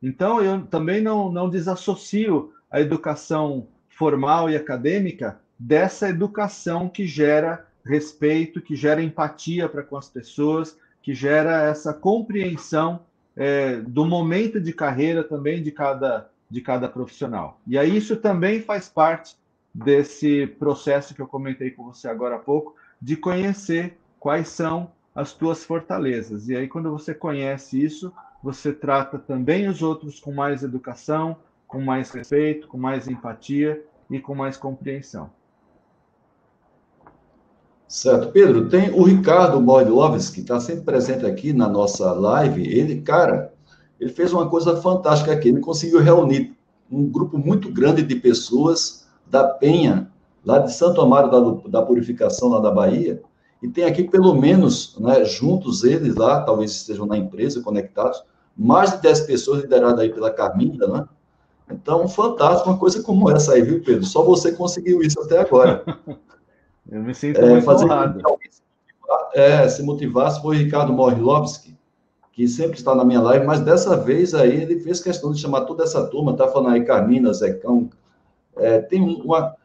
Então, eu também não, não desassocio a educação formal e acadêmica dessa educação que gera respeito, que gera empatia para com as pessoas, que gera essa compreensão é, do momento de carreira também de cada, de cada profissional. E aí isso também faz parte desse processo que eu comentei com você agora há pouco, de conhecer quais são as tuas fortalezas. E aí, quando você conhece isso, você trata também os outros com mais educação, com mais respeito, com mais empatia e com mais compreensão. Certo. Pedro, tem o Ricardo Boilovski, que está sempre presente aqui na nossa live. Ele, cara, ele fez uma coisa fantástica aqui. Ele conseguiu reunir um grupo muito grande de pessoas da Penha, lá de Santo Amaro da, da Purificação, lá da Bahia, e tem aqui pelo menos, né, juntos eles lá, talvez estejam na empresa conectados, mais de 10 pessoas lideradas aí pela Carminda, né? Então, fantástico uma coisa como essa aí, viu, Pedro? Só você conseguiu isso até agora. Eu me sinto é, muito honrado. É, se motivasse foi o Ricardo Morilovski, que sempre está na minha live, mas dessa vez aí ele fez questão de chamar toda essa turma, tá falando aí Carmina, Zecão, é, tem, uma,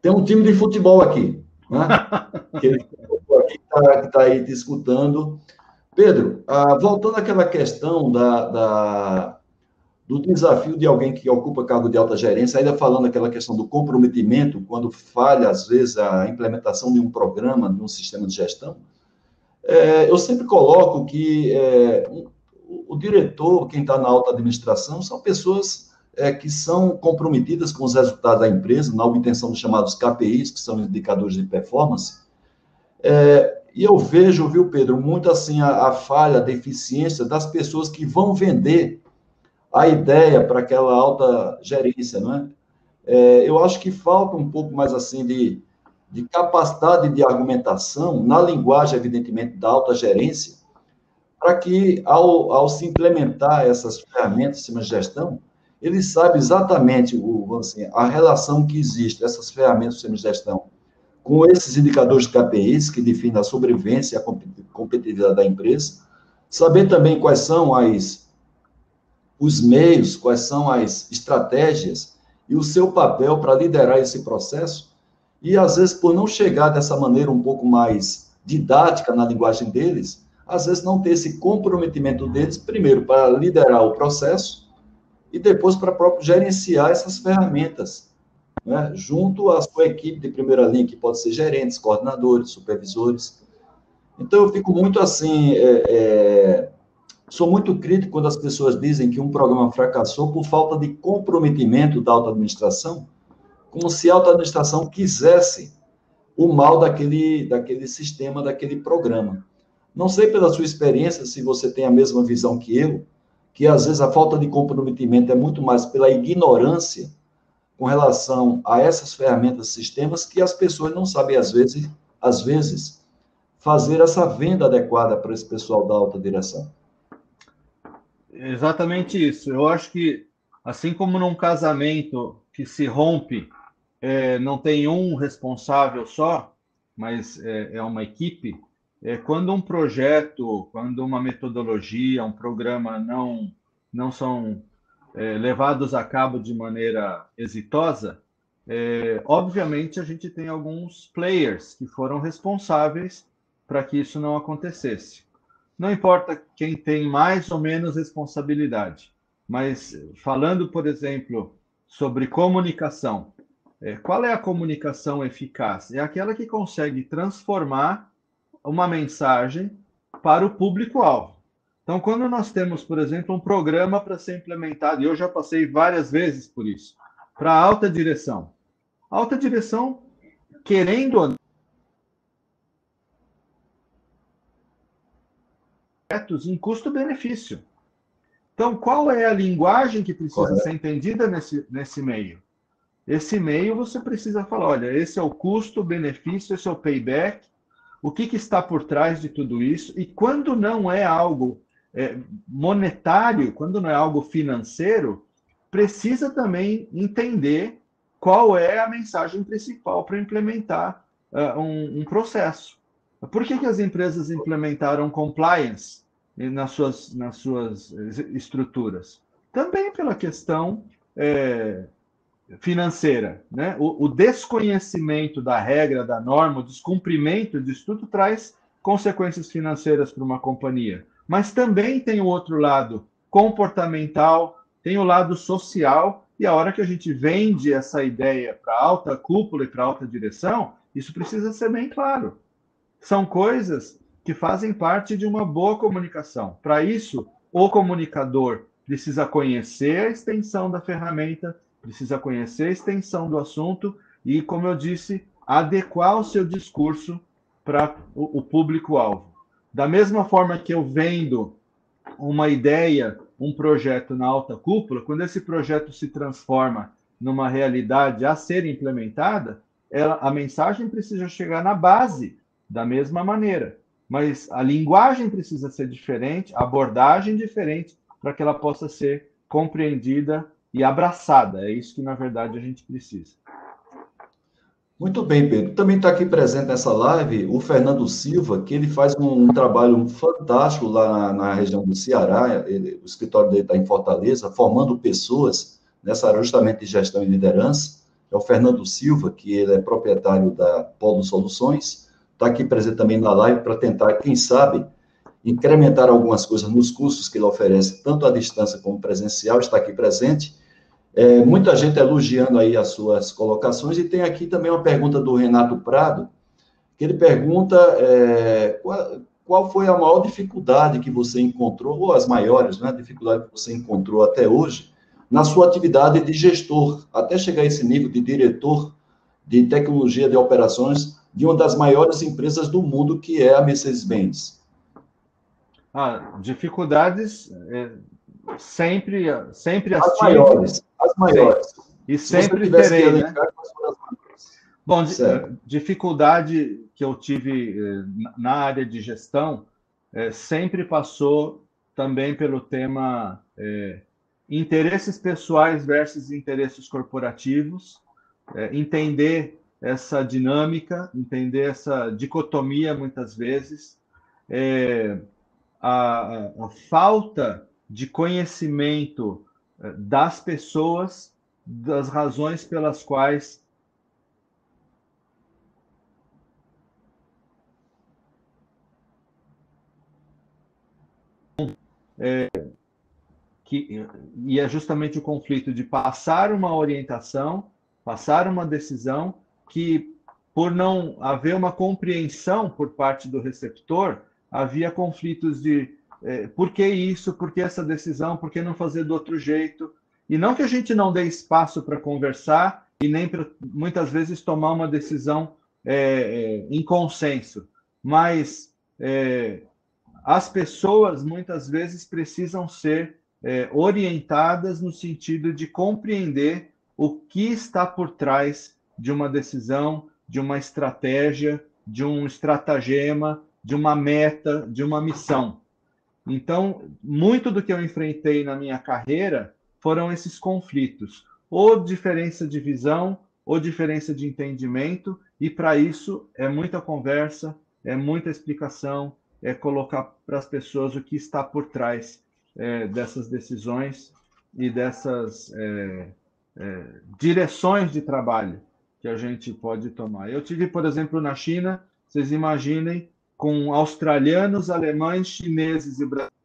tem um time de futebol aqui, né? que ele está tá aí te escutando. Pedro, ah, voltando àquela questão da, da, do desafio de alguém que ocupa cargo de alta gerência, ainda falando aquela questão do comprometimento, quando falha, às vezes, a implementação de um programa, de um sistema de gestão, é, eu sempre coloco que é, o, o, diretor, quem está na alta administração, são pessoas é, que são comprometidas com os resultados da empresa, na obtenção dos chamados KPIs, que são indicadores de performance, é, e eu vejo, viu, Pedro, muito assim a, a falha, a deficiência das pessoas que vão vender a ideia para aquela alta gerência, não é? é? Eu acho que falta um pouco mais assim de, de capacidade de argumentação na linguagem, evidentemente, da alta gerência, para que, ao, ao se implementar essas ferramentas de gestão, ele saiba exatamente o, assim, a relação que existe, essas ferramentas de gestão com esses indicadores de KPIs, que definem a sobrevivência e a competitividade da empresa, saber também quais são as, os meios, quais são as estratégias e o seu papel para liderar esse processo, e às vezes, por não chegar dessa maneira um pouco mais didática na linguagem deles, às vezes não ter esse comprometimento deles, primeiro, para liderar o processo, e depois para próprio gerenciar essas ferramentas né, junto à sua equipe de primeira linha, que pode ser gerentes, coordenadores, supervisores. Então, eu fico muito assim, é, é, sou muito crítico quando as pessoas dizem que um programa fracassou por falta de comprometimento da alta administração como se a alta administração quisesse o mal daquele, daquele sistema, daquele programa. Não sei pela sua experiência se você tem a mesma visão que eu, que às vezes a falta de comprometimento é muito mais pela ignorância com relação a essas ferramentas, sistemas, que as pessoas não sabem, às vezes, às vezes fazer essa venda adequada para esse pessoal da alta direção. Exatamente isso. Eu acho que, assim como num casamento que se rompe, é, não tem um responsável só, mas é, é uma equipe, é, quando um projeto, quando uma metodologia, um programa não, não são é, levados a cabo de maneira exitosa, é, obviamente a gente tem alguns players que foram responsáveis para que isso não acontecesse. Não importa quem tem mais ou menos responsabilidade, mas falando, por exemplo, sobre comunicação, é, qual é a comunicação eficaz? É aquela que consegue transformar uma mensagem para o público-alvo. Então, quando nós temos, por exemplo, um programa para ser implementado, e eu já passei várias vezes por isso, para alta direção. Alta direção, querendo ou em custo-benefício. Então, qual é a linguagem que precisa Correto. ser entendida nesse, nesse meio? Esse meio você precisa falar: olha, esse é o custo-benefício, esse é o payback, o que, que, está por trás de tudo isso, e quando não é algo é, monetário, quando não é algo financeiro, precisa também entender qual é a mensagem principal para implementar uh, um, um, processo. Por que, que as empresas implementaram compliance nas suas, nas suas estruturas? Também pela questão é, financeira. Né? O, o, desconhecimento da regra, da norma, o descumprimento disso tudo traz consequências financeiras para uma companhia. Mas também tem o outro lado comportamental, tem o lado social, e a hora que a gente vende essa ideia para alta cúpula e para alta direção, isso precisa ser bem claro. São coisas que fazem parte de uma boa comunicação. Para isso, o comunicador precisa conhecer a extensão da ferramenta, precisa conhecer a extensão do assunto e, como eu disse, adequar o seu discurso para o, público-alvo. Da mesma forma que eu vendo uma ideia, um projeto na alta cúpula, quando esse projeto se transforma numa realidade a ser implementada, ela, a mensagem precisa chegar na base da mesma maneira mas a linguagem precisa ser diferente, a abordagem diferente, para que ela possa ser compreendida e abraçada. É isso que, na verdade, a gente precisa. Muito bem, Pedro. Também está aqui presente nessa live o Fernando Silva, que ele faz um, trabalho fantástico lá na, na região do Ceará. Ele, o escritório dele está em Fortaleza, formando pessoas nessa área justamente de gestão e liderança. É o Fernando Silva, que ele é proprietário da Polo Soluções está aqui presente também na live para tentar, quem sabe, incrementar algumas coisas nos cursos que ele oferece, tanto à distância como presencial, está aqui presente. É, muita gente elogiando aí as suas colocações, e tem aqui também uma pergunta do Renato Prado, que ele pergunta é, qual, qual, foi a maior dificuldade que você encontrou, ou as maiores, né, dificuldade que você encontrou até hoje, na sua atividade de gestor, até chegar a esse nível de diretor de tecnologia de operações de uma das maiores empresas do mundo, que é a Mercedes-Benz? Ah, dificuldades é, sempre, sempre as, as maiores, as maiores. E sempre terei, né? Bom, dificuldade que eu tive eh, na área de gestão é, sempre passou também pelo tema é, interesses pessoais versus interesses corporativos, entender essa dinâmica, entender essa dicotomia muitas vezes, é, a, a, falta de conhecimento é, das pessoas, das razões pelas quais é, que, e é justamente o conflito de passar uma orientação, passar uma decisão que, por não haver uma compreensão por parte do receptor, havia conflitos de é, por que isso, por que essa decisão, por que não fazer do outro jeito. E não que a gente não dê espaço para conversar e nem muitas vezes tomar uma decisão é, é, em consenso. Mas é, as pessoas muitas vezes precisam ser é, orientadas no sentido de compreender o que está por trás de uma decisão, de uma estratégia, de um estratagema, de uma meta, de uma missão. Então, muito do que eu enfrentei na minha carreira foram esses conflitos, ou diferença de visão, ou diferença de entendimento, e para isso é muita conversa, é muita explicação, é colocar para as pessoas o que está por trás é, dessas decisões e dessas é, é, direções de trabalho que a gente pode tomar. Eu tive, por exemplo, na China, vocês imaginem, com australianos, alemães, chineses e brasileiros,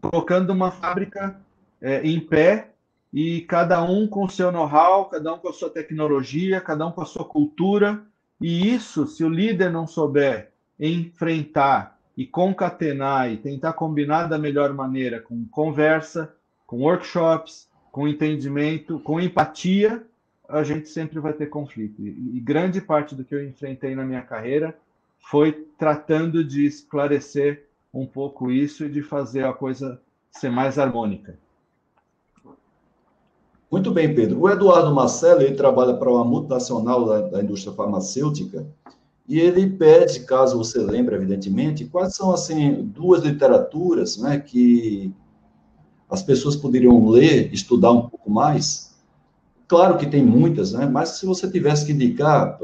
colocando uma fábrica é, em pé e cada um com seu know-how, cada um com a sua tecnologia, cada um com a sua cultura. E isso, se o líder não souber enfrentar e concatenar e tentar combinar da melhor maneira com conversa, com workshops, com entendimento, com empatia, a gente sempre vai ter conflito. E, e grande parte do que eu enfrentei na minha carreira foi tratando de esclarecer um pouco isso e de fazer a coisa ser mais harmônica. Muito bem, Pedro. O Eduardo Marcelo, ele trabalha para uma multinacional da, da, indústria farmacêutica e ele pede, caso você lembre, evidentemente, quais são, assim, duas literaturas né, que as pessoas poderiam ler, estudar um pouco mais. Claro que tem muitas, né, mas se você tivesse que indicar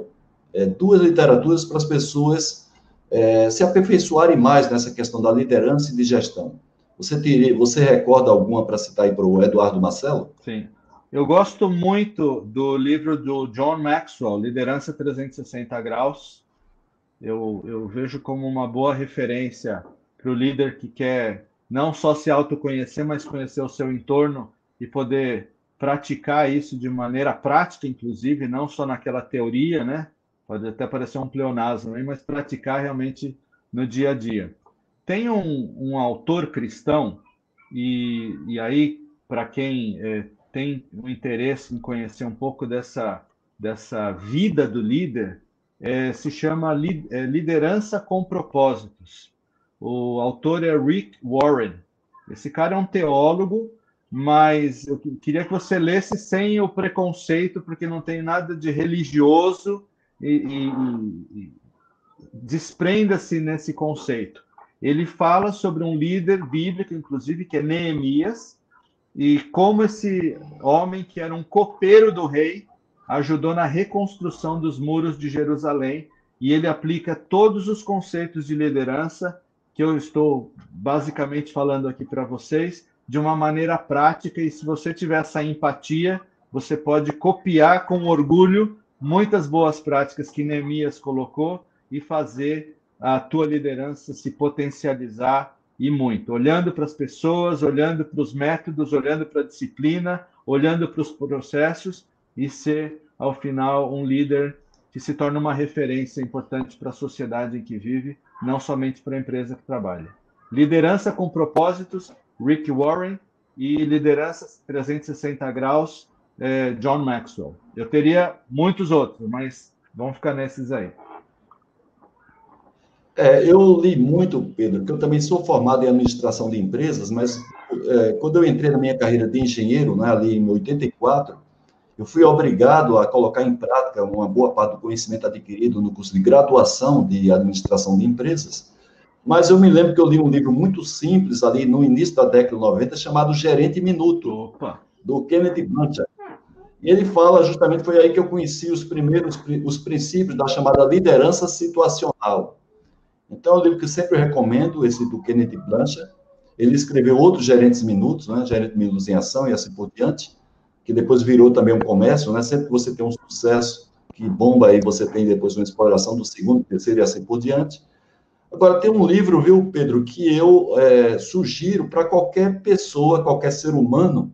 é, duas literaturas para as pessoas é, se aperfeiçoarem mais nessa questão da liderança e de gestão. Você, teria, você recorda alguma para citar aí para o Eduardo Marcelo? Sim. Eu gosto muito do livro do John Maxwell, Liderança 360 Graus. Eu, eu vejo como uma boa referência para o líder que quer não só se autoconhecer, mas conhecer o seu entorno e poder praticar isso de maneira prática, inclusive, não só naquela teoria, né? Pode até parecer um pleonasmo, mas praticar realmente no dia a dia. Tem um, um autor cristão, e, e aí, para quem é, tem um interesse em conhecer um pouco dessa, dessa vida do líder, é, se chama é, Liderança com Propósitos. O autor é Rick Warren. Esse cara é um teólogo, mas eu queria que você lesse sem o preconceito, porque não tem nada de religioso e, e, e desprenda-se nesse conceito. Ele fala sobre um líder bíblico, inclusive, que é Neemias, e como esse homem, que era um copeiro do rei, ajudou na reconstrução dos muros de Jerusalém, e ele aplica todos os conceitos de liderança que eu estou basicamente falando aqui para vocês, de uma maneira prática, e se você tiver essa empatia, você pode copiar com orgulho muitas boas práticas que Neemias colocou e fazer a tua liderança se potencializar e muito, olhando para as pessoas, olhando para os métodos, olhando para a disciplina, olhando para os processos e ser, ao final, um líder que se torna uma referência importante para a sociedade em que vive, não somente para a empresa que trabalha. Liderança com propósitos, Rick Warren, e liderança 360 graus, eh, John Maxwell. Eu teria muitos outros, mas vamos ficar nesses aí. É, eu li muito, Pedro, porque eu também sou formado em administração de empresas, mas é, quando eu entrei na minha carreira de engenheiro, né, ali em 84, eu fui obrigado a colocar em prática uma boa parte do conhecimento adquirido no curso de graduação de administração de empresas. Mas eu me lembro que eu li um livro muito simples ali no início da década de 90, chamado Gerente Minuto, Opa. do Kenneth Blanchard. E ele fala justamente, foi aí que eu conheci os primeiros os princípios da chamada liderança situacional. Então, é um livro que sempre recomendo, esse do Kenneth Blanchard. Ele escreveu outros Gerentes Minutos, né? Gerente Minutos em Ação e assim por diante, que depois virou também um comércio, né? Sempre que você tem um sucesso que bomba aí, você tem depois uma exploração do segundo, terceiro e assim por diante. Agora, tem um livro, viu, Pedro, que eu é, sugiro para qualquer pessoa, qualquer ser humano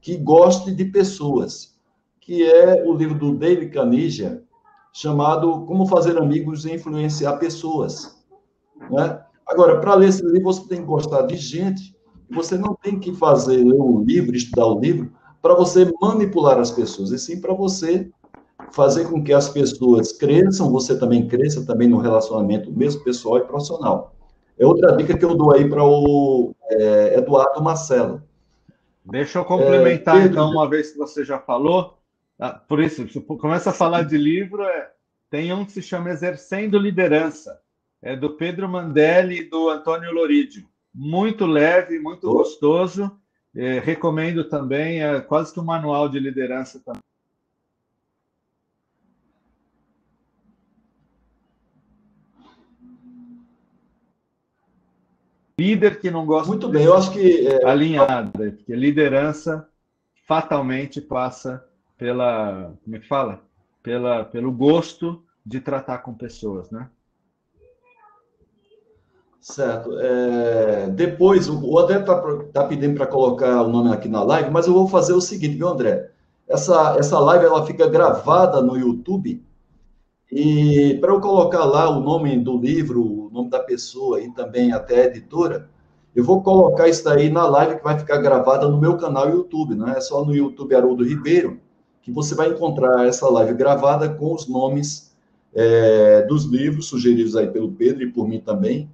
que goste de pessoas, que é o livro do David Carnegie, chamado Como Fazer Amigos e Influenciar Pessoas. Né? Agora, para ler esse livro, você tem que gostar de gente, você não tem que fazer, ler o livro, estudar o livro, para você manipular as pessoas, e sim para você fazer com que as pessoas cresçam, você também cresça também no relacionamento mesmo pessoal e profissional. É outra dica que eu dou aí para o é, Eduardo Marcelo. Deixa eu complementar, é, Pedro, então, uma vez que você já falou. Ah, por isso, começa a falar de livro, é, tem um que se chama Exercendo Liderança. É do Pedro Mandelli e do Antônio Lorídio. Muito leve, muito gostoso. É, recomendo também, é quase que um manual de liderança também. Líder que não gosta. Muito bem, eu acho que. É... Alinhada, porque liderança fatalmente passa pela. Como é que fala? Pela, pelo gosto de tratar com pessoas, né? Certo. É, depois, o André está tá pedindo para colocar o nome aqui na live, mas eu vou fazer o seguinte, viu, André? Essa, essa live ela fica gravada no YouTube e para eu colocar lá o nome do livro, o nome da pessoa e também até a editora, eu vou colocar isso daí na live que vai ficar gravada no meu canal YouTube, não é só no YouTube Haroldo Ribeiro, que você vai encontrar essa live gravada com os nomes é, dos livros sugeridos aí pelo Pedro e por mim também.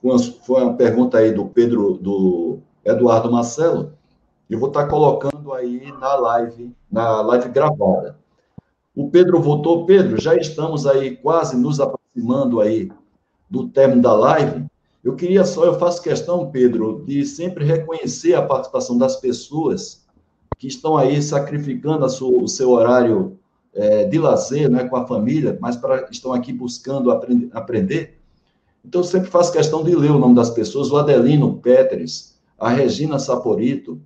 Foi uma, foi uma pergunta aí do Pedro, do Eduardo Marcelo. Eu vou estar colocando aí na live, na live gravada. O Pedro votou. Pedro, já estamos aí quase nos aproximando aí do término da live. Eu queria só, eu faço questão, Pedro, de sempre reconhecer a participação das pessoas que estão aí sacrificando sua, o seu horário é, de lazer né, com a família, mas pra, estão aqui buscando aprend, aprender. Então, eu sempre faço questão de ler o nome das pessoas: o Adelino Péteres, a Regina Saporito,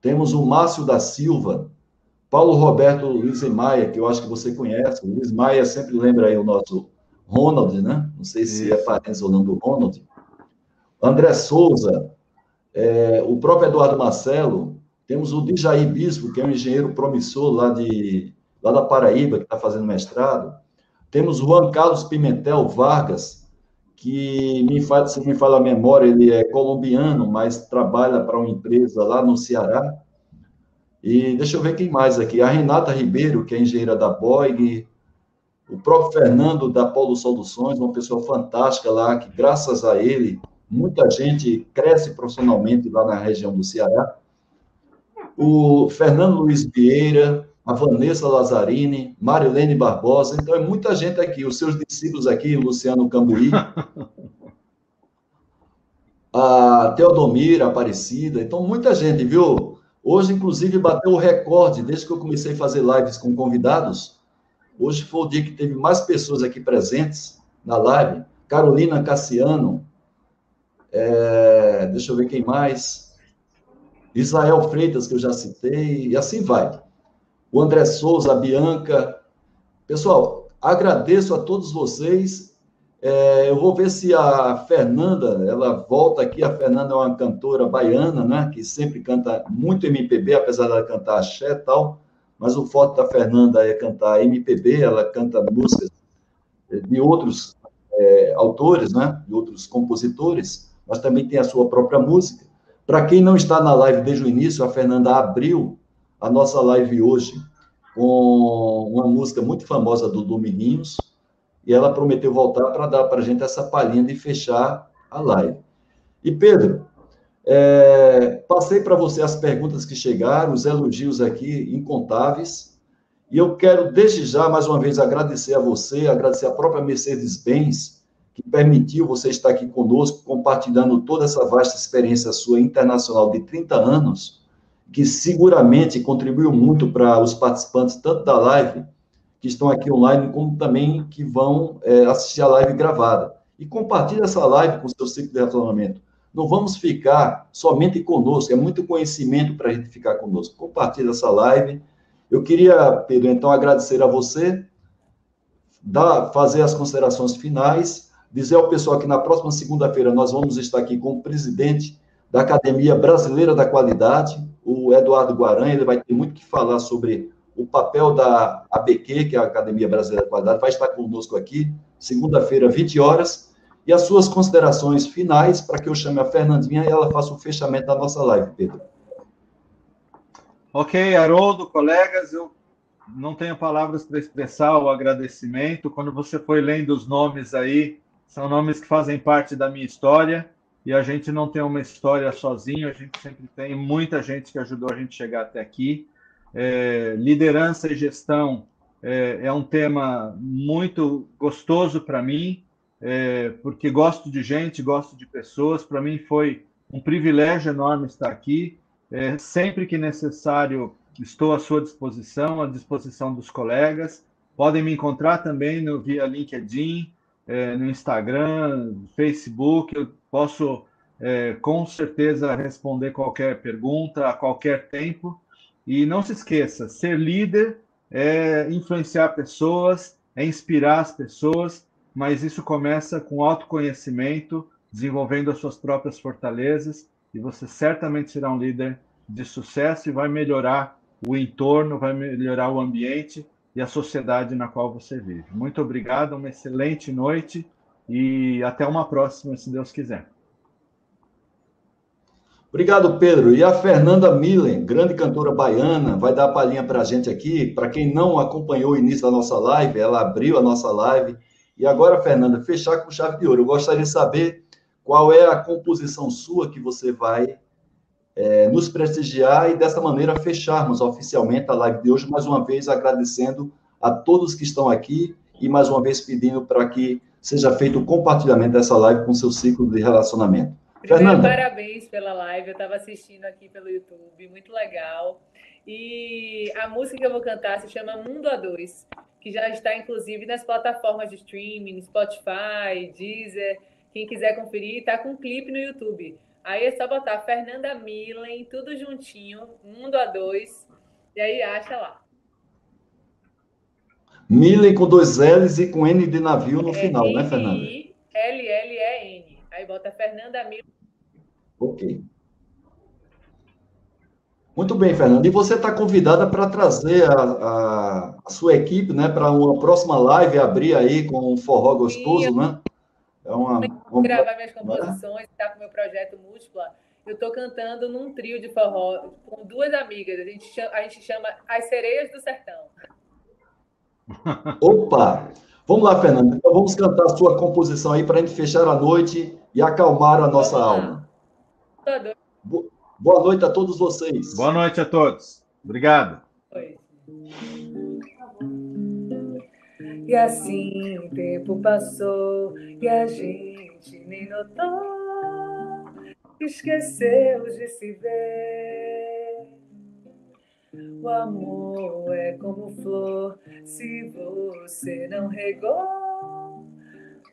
temos o Márcio da Silva, Paulo Roberto Luiz Maia, que eu acho que você conhece. O Luiz Maia sempre lembra aí o nosso Ronald, né? Não sei se é parente ou não do Ronald. André Souza, é, o próprio Eduardo Marcelo, temos o Dijaí Bispo, que é um engenheiro promissor lá, de, lá da Paraíba, que está fazendo mestrado. Temos o Juan Carlos Pimentel Vargas, que, me fala, se me fala a memória, ele é colombiano, mas trabalha para uma empresa lá no Ceará. E deixa eu ver quem mais aqui. A Renata Ribeiro, que é engenheira da Boeing, o próprio Fernando da Polo Soluções, uma pessoa fantástica lá, que graças a ele, muita gente cresce profissionalmente lá na região do Ceará. O Fernando Luiz Vieira, a Vanessa Lazzarini, Marilene Barbosa, então é muita gente aqui, os seus discípulos aqui, o Luciano Cambuí, a Teodomira Aparecida, então muita gente, viu? Hoje, inclusive, bateu o recorde, desde que eu comecei a fazer lives com convidados. Hoje foi o dia que teve mais pessoas aqui presentes na live. Carolina Cassiano, é, deixa eu ver quem mais. Israel Freitas, que eu já citei, e assim vai. O André Souza, a Bianca. Pessoal, agradeço a todos vocês é, eu vou ver se a Fernanda, ela volta aqui. A Fernanda é uma cantora baiana, né? Que sempre canta muito MPB, apesar dela cantar axé e tal. Mas o forte da Fernanda é cantar MPB, ela canta músicas de outros é, autores, né? De outros compositores, mas também tem a sua própria música. Para quem não está na live desde o início, a Fernanda abriu a nossa live hoje com uma música muito famosa do Dominguinhos, e ela prometeu voltar para dar para a gente essa palhinha de fechar a live. E Pedro, é, passei para você as perguntas que chegaram, os elogios aqui incontáveis, e eu quero desde já mais uma vez agradecer a você, agradecer a própria Mercedes-Benz que permitiu você estar aqui conosco, compartilhando toda essa vasta experiência sua internacional de 30 anos, que seguramente contribuiu muito para os participantes tanto da live que estão aqui online, como também que vão é, assistir a live gravada. E compartilhe essa live com o seu ciclo de relacionamento. Não vamos ficar somente conosco, é muito conhecimento para a gente ficar conosco. Compartilhe essa live. Eu queria, Pedro, então, agradecer a você, dar, fazer as considerações finais, dizer ao pessoal que na próxima segunda-feira nós vamos estar aqui com o presidente da Academia Brasileira da Qualidade, o Eduardo Guaranha, ele vai ter muito que falar sobre o papel da ABQ, que é a Academia Brasileira da Qualidade, vai estar conosco aqui, segunda-feira, 20 horas, e as suas considerações finais para que eu chame a Fernandinha e ela faça o fechamento da nossa live, Pedro. Ok, Haroldo, colegas, eu não tenho palavras para expressar o agradecimento. Quando você foi lendo os nomes aí, são nomes que fazem parte da minha história e a gente não tem uma história sozinho, a gente sempre tem muita gente que ajudou a gente a chegar até aqui. É, liderança e gestão é, é, um tema muito gostoso para mim, é, porque gosto de gente, gosto de pessoas. Para mim foi um privilégio enorme estar aqui. É, sempre que necessário, estou à sua disposição, à disposição dos colegas. Podem me encontrar também no, via LinkedIn, é, no Instagram, Facebook. Eu posso é, com certeza responder qualquer pergunta a qualquer tempo. E não se esqueça, ser líder é influenciar pessoas, é inspirar as pessoas, mas isso começa com autoconhecimento, desenvolvendo as suas próprias fortalezas, e você certamente será um líder de sucesso e vai melhorar o entorno, vai melhorar o ambiente e a sociedade na qual você vive. Muito obrigado, uma excelente noite e até uma próxima, se Deus quiser. Obrigado, Pedro. E a Fernanda Millen, grande cantora baiana, vai dar a palhinha para a gente aqui. Para quem não acompanhou o início da nossa live, ela abriu a nossa live. E agora, Fernanda, fechar com chave de ouro. Eu gostaria de saber qual é a composição sua que você vai é, nos prestigiar e dessa maneira fecharmos oficialmente a live de hoje, mais uma vez agradecendo a todos que estão aqui e mais uma vez pedindo para que seja feito o compartilhamento dessa live com seu ciclo de relacionamento. Primeiro, parabéns pela live, eu estava assistindo aqui pelo YouTube, muito legal. E a música que eu vou cantar se chama Mundo a Dois, que já está inclusive nas plataformas de streaming, Spotify, Deezer. Quem quiser conferir, está com um clipe no YouTube. Aí é só botar Fernanda Milen, tudo juntinho, Mundo a Dois, e aí acha lá. Milen com dois L's e com N de navio no é final, né, Fernanda? L-L-E-N. Aí bota Fernanda Milen. Ok. Muito bem, Fernanda. E você está convidada para trazer a, a, a, sua equipe né, para uma próxima live, abrir aí com um forró gostoso, Sim, né? É uma, uma... gravar minhas composições, estar tá com meu projeto Múltipla. Eu estou cantando num trio de forró com duas amigas. A gente chama, a gente chama As Sereias do Sertão. Opa! Vamos lá, Fernanda. Então vamos cantar a sua composição aí para a gente fechar a noite e acalmar a nossa alma. Boa noite a todos vocês. Boa noite a todos. Obrigado. Oi. E assim o tempo passou e a gente nem notou, esqueceu de se ver. O amor é como flor, se você não regou,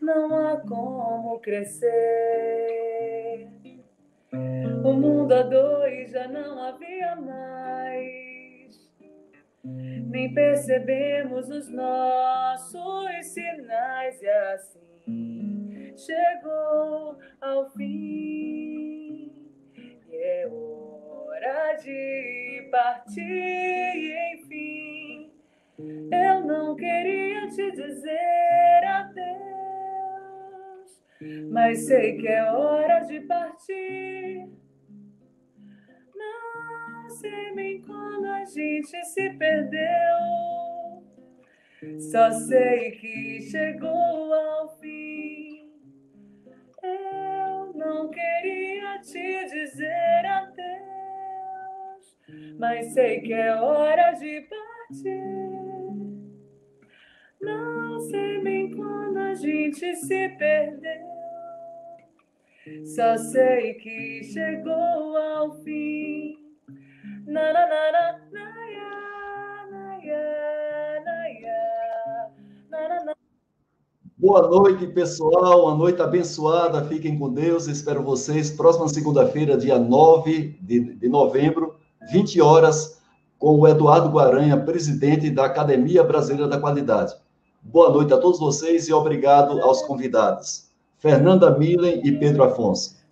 não há como crescer. O mundo a dois já não havia mais. Nem percebemos os nossos sinais e assim chegou ao fim. E é hora de partir enfim. Eu não queria te dizer adeus mas sei que é hora de partir sei bem quando a gente se perdeu. Só sei que chegou ao fim. Eu não queria te dizer adeus, mas sei que é hora de partir. Não sei bem quando a gente se perdeu. Só sei que chegou ao fim. Boa noite, pessoal. Uma noite abençoada. Fiquem com Deus. Espero vocês próxima segunda-feira, dia 9 de, de novembro, 20 horas, com o Eduardo Guaranha, presidente da Academia Brasileira da Qualidade. Boa noite a todos vocês e obrigado aos convidados. Fernanda Milen e Pedro Afonso.